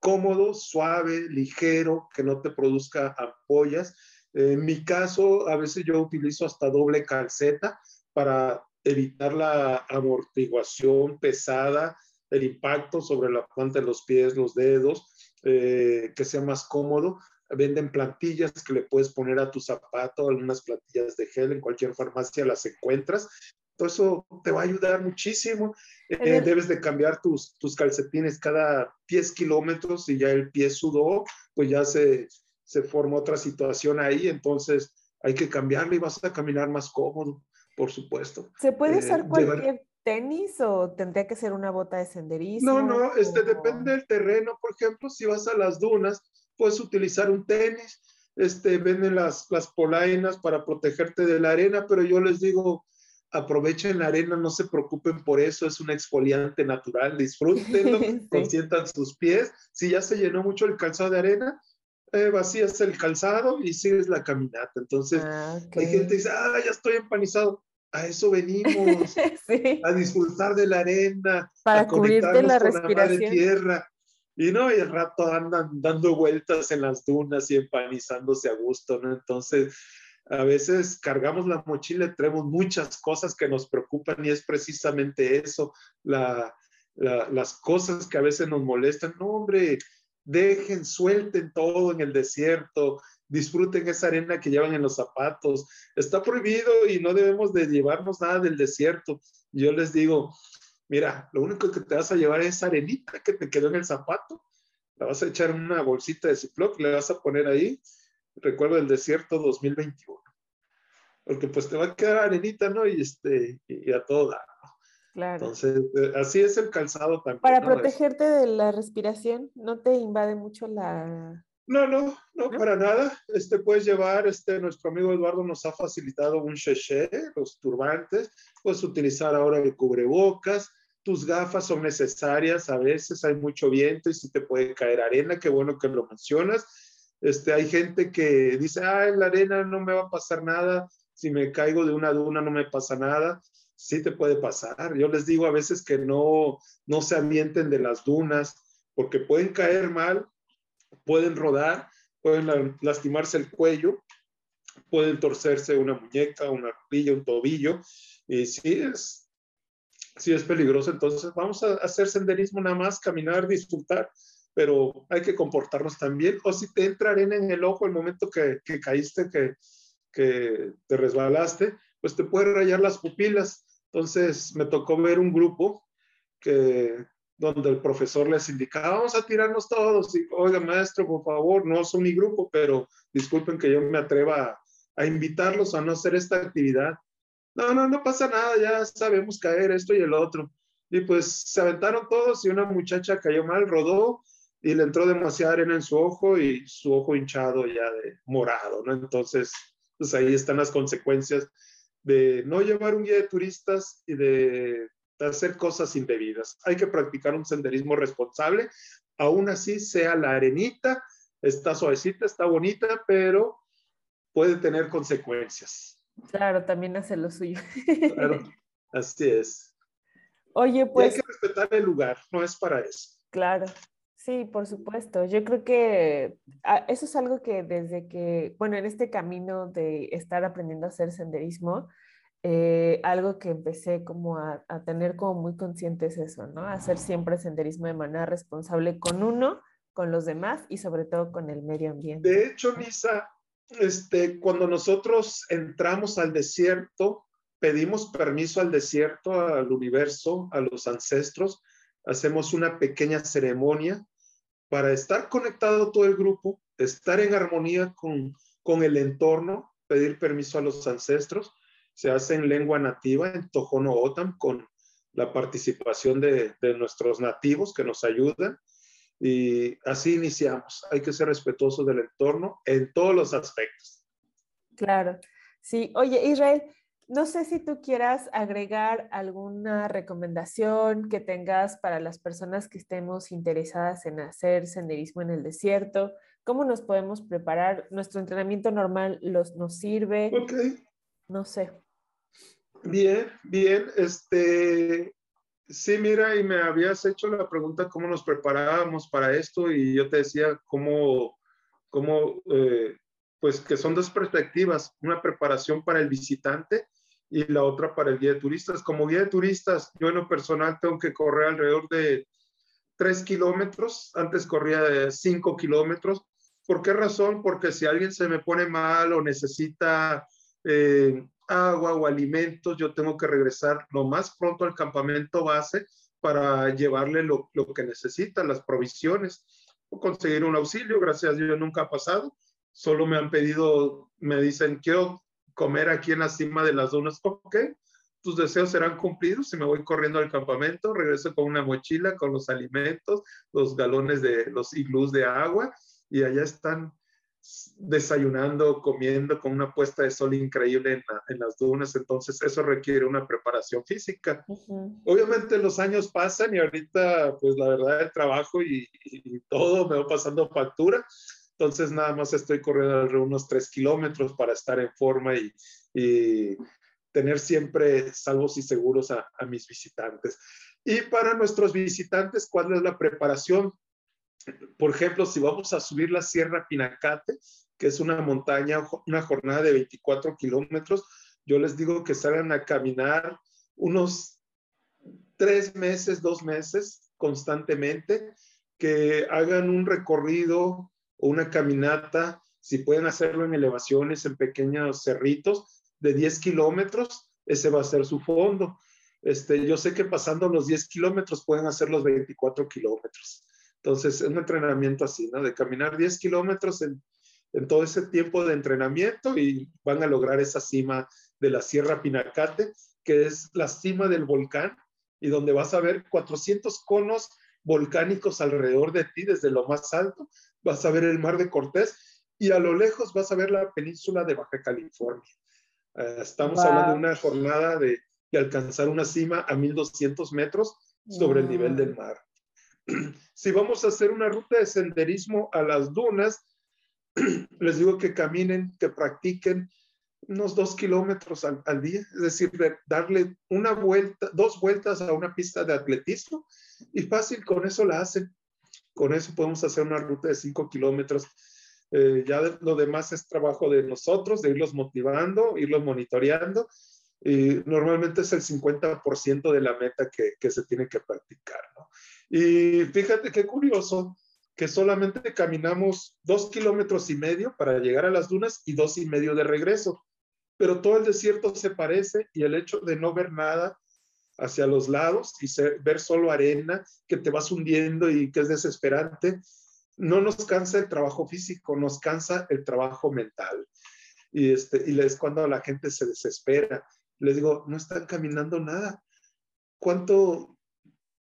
cómodo, suave, ligero, que no te produzca ampollas. En mi caso, a veces yo utilizo hasta doble calceta para evitar la amortiguación pesada, el impacto sobre la planta de los pies, los dedos, eh, que sea más cómodo. Venden plantillas que le puedes poner a tu zapato, algunas plantillas de gel, en cualquier farmacia las encuentras. Todo eso te va a ayudar muchísimo. Eh, debes de cambiar tus, tus calcetines cada 10 kilómetros y ya el pie sudó, pues ya se, se forma otra situación ahí, entonces hay que cambiarlo y vas a caminar más cómodo por supuesto. ¿Se puede usar eh, cualquier tenis o tendría que ser una bota de senderismo? No, no, este, depende del terreno. Por ejemplo, si vas a las dunas, puedes utilizar un tenis. Este, venden las, las polainas para protegerte de la arena, pero yo les digo, aprovechen la arena, no se preocupen por eso, es un exfoliante natural, disfrútenlo, *laughs* consientan sus pies. Si ya se llenó mucho el calzado de arena, eh, vacías el calzado y sigues la caminata. Entonces, ah, hay gente que dice, ah, ya estoy empanizado. A eso venimos, *laughs* a disfrutar de la arena, para cubrirte la respiración. de tierra. Y no, y el rato andan dando vueltas en las dunas y empanizándose a gusto, ¿no? Entonces, a veces cargamos la mochila traemos muchas cosas que nos preocupan y es precisamente eso, las cosas que a veces nos molestan. No, hombre, dejen, suelten todo en el desierto, disfruten esa arena que llevan en los zapatos. Está prohibido y no debemos de llevarnos nada del desierto. Yo les digo, mira, lo único que te vas a llevar es arenita que te quedó en el zapato. La vas a echar en una bolsita de Ziploc, le vas a poner ahí, recuerdo el desierto 2021. Porque pues te va a quedar arenita, ¿no? Y, este, y a todo Claro. Entonces, eh, así es el calzado también. Para protegerte de la respiración, ¿no te invade mucho la, no, no, no, para nada. Este puedes llevar, este, nuestro amigo Eduardo nos ha facilitado un cheche, los turbantes, puedes utilizar ahora el cubrebocas, tus gafas son necesarias, a veces hay mucho viento y si te puede caer arena, qué bueno que lo mencionas. Este, hay gente que dice, ah, en la arena no me va a pasar nada, si me caigo de una duna no me pasa nada. Sí te puede pasar. Yo les digo a veces que no, no se avienten de las dunas porque pueden caer mal pueden rodar, pueden lastimarse el cuello, pueden torcerse una muñeca, una rodilla, un tobillo, y sí es, sí es peligroso. Entonces vamos a hacer senderismo nada más, caminar, disfrutar, pero hay que comportarnos también. O si te entra arena en el ojo el momento que, que caíste, que, que te resbalaste, pues te puede rayar las pupilas. Entonces me tocó ver un grupo que donde el profesor les indicaba, vamos a tirarnos todos. Y, oiga, maestro, por favor, no son mi grupo, pero disculpen que yo me atreva a, invitarlos a no hacer esta actividad. No, no, no pasa nada, ya sabemos caer esto y el otro. Y pues se aventaron todos y una muchacha cayó mal, rodó y le entró demasiada arena en su ojo y su ojo hinchado ya de morado, ¿no? Entonces, pues ahí están las consecuencias de no llevar un guía de turistas y de hacer cosas indebidas. Hay que practicar un senderismo responsable, aún así sea la arenita, está suavecita, está bonita, pero puede tener consecuencias. Claro, también hace lo suyo. Claro, *laughs* así es. Oye, pues... hay que respetar el lugar, no es para eso. Claro, sí, por supuesto. Yo creo que ah, eso es algo que desde que, bueno, en este camino de estar aprendiendo a hacer senderismo, eh, algo que empecé como a, tener como muy consciente es eso, ¿no? Hacer siempre senderismo de manera responsable con uno, con los demás y sobre todo con el medio ambiente. De hecho, Lisa, este, cuando nosotros entramos al desierto, pedimos permiso al desierto, al universo, a los ancestros, hacemos una pequeña ceremonia para estar conectado todo el grupo, estar en armonía con, con el entorno, pedir permiso a los ancestros se hace en lengua nativa, en Tojono Otam, con la participación de, nuestros nativos que nos ayudan. Y así iniciamos. Hay que ser respetuosos del entorno en todos los aspectos. Claro. Sí. Oye, Israel, no sé si tú quieras agregar alguna recomendación que tengas para las personas que estemos interesadas en hacer senderismo en el desierto. ¿Cómo nos podemos preparar? ¿Nuestro entrenamiento normal los, nos sirve? Ok. No sé. Bien, bien. Este, sí, mira, y me habías hecho la pregunta cómo nos preparábamos para esto y yo te decía cómo, cómo eh, pues que son dos perspectivas, una preparación para el visitante y la otra para el guía de turistas. Como guía de turistas, yo en lo personal tengo que correr alrededor de tres kilómetros, antes corría de kilómetros. ¿Por qué razón? Porque si alguien se me pone mal o necesita eh, agua o alimentos, yo tengo que regresar lo más pronto al campamento base para llevarle lo, que necesita, las provisiones, o conseguir un auxilio. Gracias a Dios nunca ha pasado. Solo me han pedido, me dicen, quiero comer aquí en la cima de las dunas. Ok, tus deseos serán cumplidos y me voy corriendo al campamento, regreso con una mochila, con los alimentos, los galones de los iglús de agua y allá están desayunando, comiendo con una puesta de sol increíble en, las dunas, entonces eso requiere una preparación física. Obviamente los años pasan y ahorita pues la verdad el trabajo y, todo me va pasando factura, entonces nada más estoy corriendo unos tres kilómetros para estar en forma y, tener siempre salvos y seguros a, a mis visitantes. Y para nuestros visitantes, ¿cuál es la preparación? Por ejemplo, si vamos a subir la Sierra Pinacate, que es una montaña, una jornada de 24 kilómetros, yo les digo que salgan a caminar unos tres meses, dos meses constantemente, que hagan un recorrido o una caminata, si pueden hacerlo en elevaciones, en pequeños cerritos de 10 kilómetros, ese va a ser su fondo. Este, yo sé que pasando los 10 kilómetros pueden hacer los 24 kilómetros. Entonces, es un entrenamiento así, ¿no? De caminar 10 kilómetros en, en todo ese tiempo de entrenamiento y van a lograr esa cima de la Sierra Pinacate, que es la cima del volcán y donde vas a ver 400 conos volcánicos alrededor de ti desde lo más alto. Vas a ver el mar de Cortés y a lo lejos vas a ver la península de Baja California. Eh, estamos hablando de una jornada de, alcanzar una cima a 1200 metros sobre el nivel del mar. *clears throat* Si vamos a hacer una ruta de senderismo a las dunas, *clears throat* les digo que caminen, que practiquen unos dos kilómetros al, día, es decir, darle una vuelta, dos vueltas a una pista de atletismo y fácil, con eso la hacen. Con eso podemos hacer una ruta de cinco kilómetros. Eh, ya lo demás es trabajo de nosotros, de irlos motivando, irlos monitoreando. Y normalmente es el 50% de la meta que, que, se tiene que practicar. ¿no? Y fíjate qué curioso, que solamente caminamos dos kilómetros y medio para llegar a las dunas y dos y medio de regreso. Pero todo el desierto se parece y el hecho de no ver nada hacia los lados y ver solo arena que te vas hundiendo y que es desesperante, no nos cansa el trabajo físico, nos cansa el trabajo mental. Y, este, y es cuando la gente se desespera. Les digo, no están caminando nada. ¿Cuánto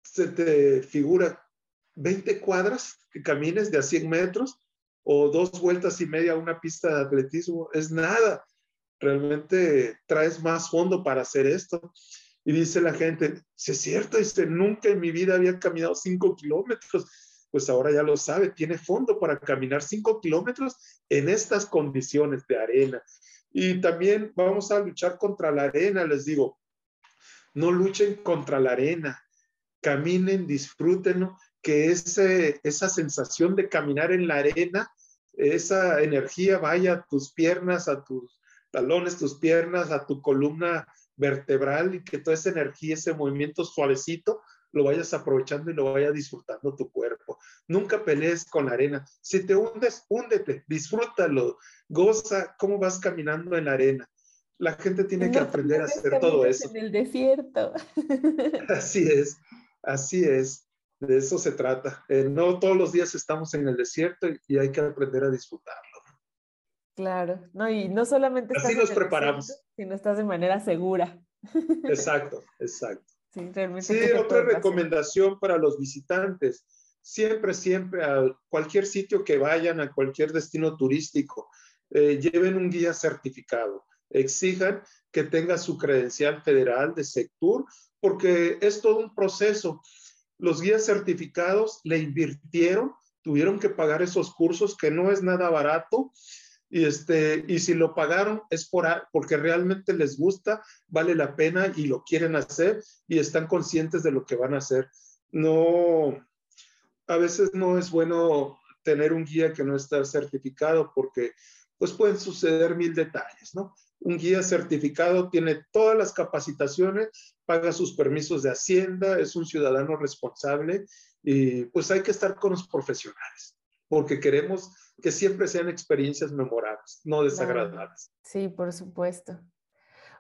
se te figura? 20 cuadras que camines de a 100 metros o dos vueltas y media a una pista de atletismo, es nada. Realmente traes más fondo para hacer esto. Y dice la gente, si es cierto, dice, nunca en mi vida había caminado 5 kilómetros. Pues ahora ya lo sabe, tiene fondo para caminar 5 kilómetros en estas condiciones de arena. Y también vamos a luchar contra la arena, les digo, no luchen contra la arena, caminen, disfrútenlo que ese, esa sensación de caminar en la arena, esa energía vaya a tus piernas, a tus talones, tus piernas, a tu columna vertebral y que toda esa energía, ese movimiento suavecito, lo vayas aprovechando y lo vaya disfrutando tu cuerpo. Nunca pelees con la arena. Si te hundes, húndete, disfrútalo, goza cómo vas caminando en la arena. La gente tiene que aprender a hacer todo eso. En el desierto. *laughs* Así es, así es de eso se trata. Eh, no todos los días estamos en el desierto y, hay que aprender a disfrutarlo. Claro, no, y no solamente Así nos preparamos. sino estás de manera segura. *laughs* Exacto, exacto. Sí, realmente. Sí, otra recomendación para los visitantes. Siempre, siempre, a cualquier sitio que vayan, a cualquier destino turístico, eh, lleven un guía certificado. Exijan que tenga su credencial federal de Sectur, porque es todo un proceso los guías certificados le invirtieron, tuvieron que pagar esos cursos que no es nada barato. Y, este, y si lo pagaron es por, porque realmente les gusta, vale la pena y lo quieren hacer y están conscientes de lo que van a hacer. No, a veces no es bueno tener un guía que no está certificado porque pues pueden suceder mil detalles, ¿no? Un guía certificado tiene todas las capacitaciones, paga sus permisos de Hacienda, es un ciudadano responsable y pues hay que estar con los profesionales porque queremos que siempre sean experiencias memorables, no desagradables. Sí, por supuesto.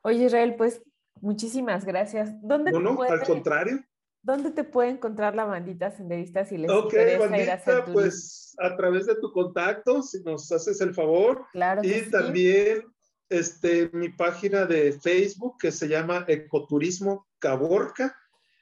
Oye, Israel, pues muchísimas gracias. ¿Dónde no, no, al contrario. ¿Dónde te puede encontrar la bandita senderista si les Ok, bandita, pues a través de tu contacto, si nos haces el favor. Claro. y también este, mi página de Facebook que se llama Ecoturismo Caborca.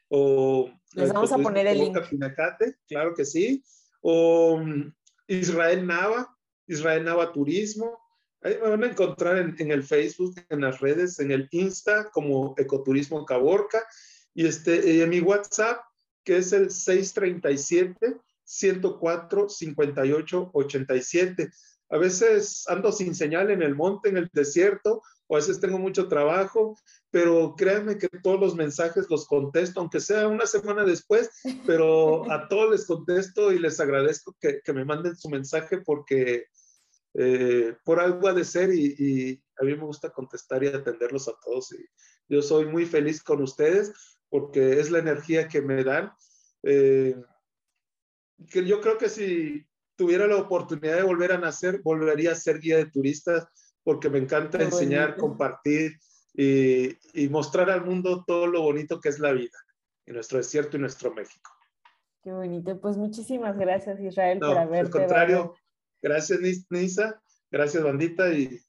O Les vamos a poner el link. Pinacate, claro que sí. O mm, Israel Nava, Israel Nava Turismo. Ahí me van a encontrar en, el Facebook, en las redes, en el Insta como Ecoturismo Caborca. Y este, en mi WhatsApp, que es el 637 104 58 87 a veces ando sin señal en el monte, en el desierto, o a veces tengo mucho trabajo, pero créanme que todos los mensajes los contesto, aunque sea una semana después, pero a todos les contesto y les agradezco que, me manden su mensaje porque eh, por algo ha de ser y, a mí me gusta contestar y atenderlos a todos. Y yo soy muy feliz con ustedes porque es la energía que me dan. Eh, que yo creo que si tuviera la oportunidad de volver a nacer, volvería a ser guía de turistas porque me encanta enseñar, compartir y, y, mostrar al mundo todo lo bonito que es la vida en nuestro desierto y nuestro México. Qué bonito. Pues muchísimas gracias, Israel, por haberte Al contrario, gracias, Nisa. Gracias, bandita. Y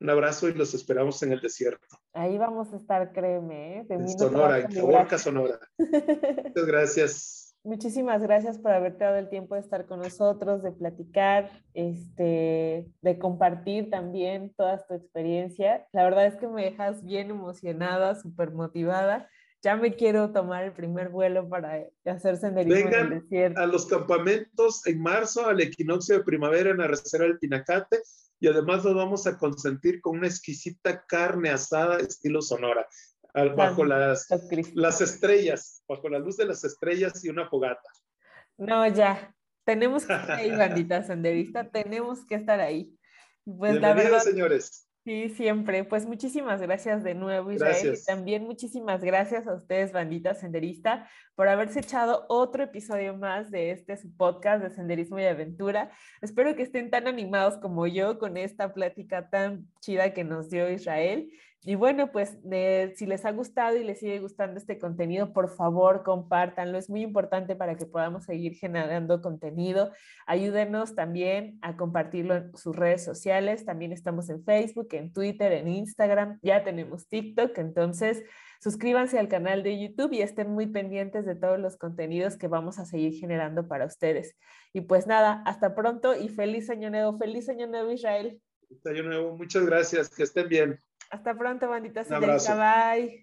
un abrazo y los esperamos en el desierto. Ahí vamos a estar, créeme. ¿eh? en Sonora, en Caborca, Sonora. *laughs* Muchas gracias. Muchísimas gracias por haberte dado el tiempo de estar con nosotros, de platicar, este, de compartir también toda tu experiencia. La verdad es que me dejas bien emocionada, súper motivada ya me quiero tomar el primer vuelo para hacer senderismo en el desierto. a los campamentos en marzo, al equinoccio de primavera en la reserva del Pinacate, y además nos vamos a consentir con una exquisita carne asada estilo Sonora, bajo las, las estrellas, bajo la luz de las estrellas y una fogata. No, ya, tenemos que estar ahí, bandita senderista, tenemos que estar ahí. Pues la verdad, señores. Sí, siempre. Pues muchísimas gracias de nuevo, Israel. Y también muchísimas gracias a ustedes, bandita senderista, por haberse echado otro episodio más de este su podcast de senderismo y aventura. Espero que estén tan animados como yo con esta plática tan chida que nos dio Israel. Y bueno, pues si les ha gustado y les sigue gustando este contenido, por favor compártanlo. Es muy importante para que podamos seguir generando contenido. Ayúdenos también a compartirlo en sus redes sociales. También estamos en Facebook, en Twitter, en Instagram. Ya tenemos TikTok. Entonces, suscríbanse al canal de YouTube y estén muy pendientes de todos los contenidos que vamos a seguir generando para ustedes. Y pues nada, hasta pronto y feliz año nuevo. Feliz año nuevo, Israel. Feliz año nuevo. Muchas gracias. Que estén bien. Hasta pronto, bandita. Bye.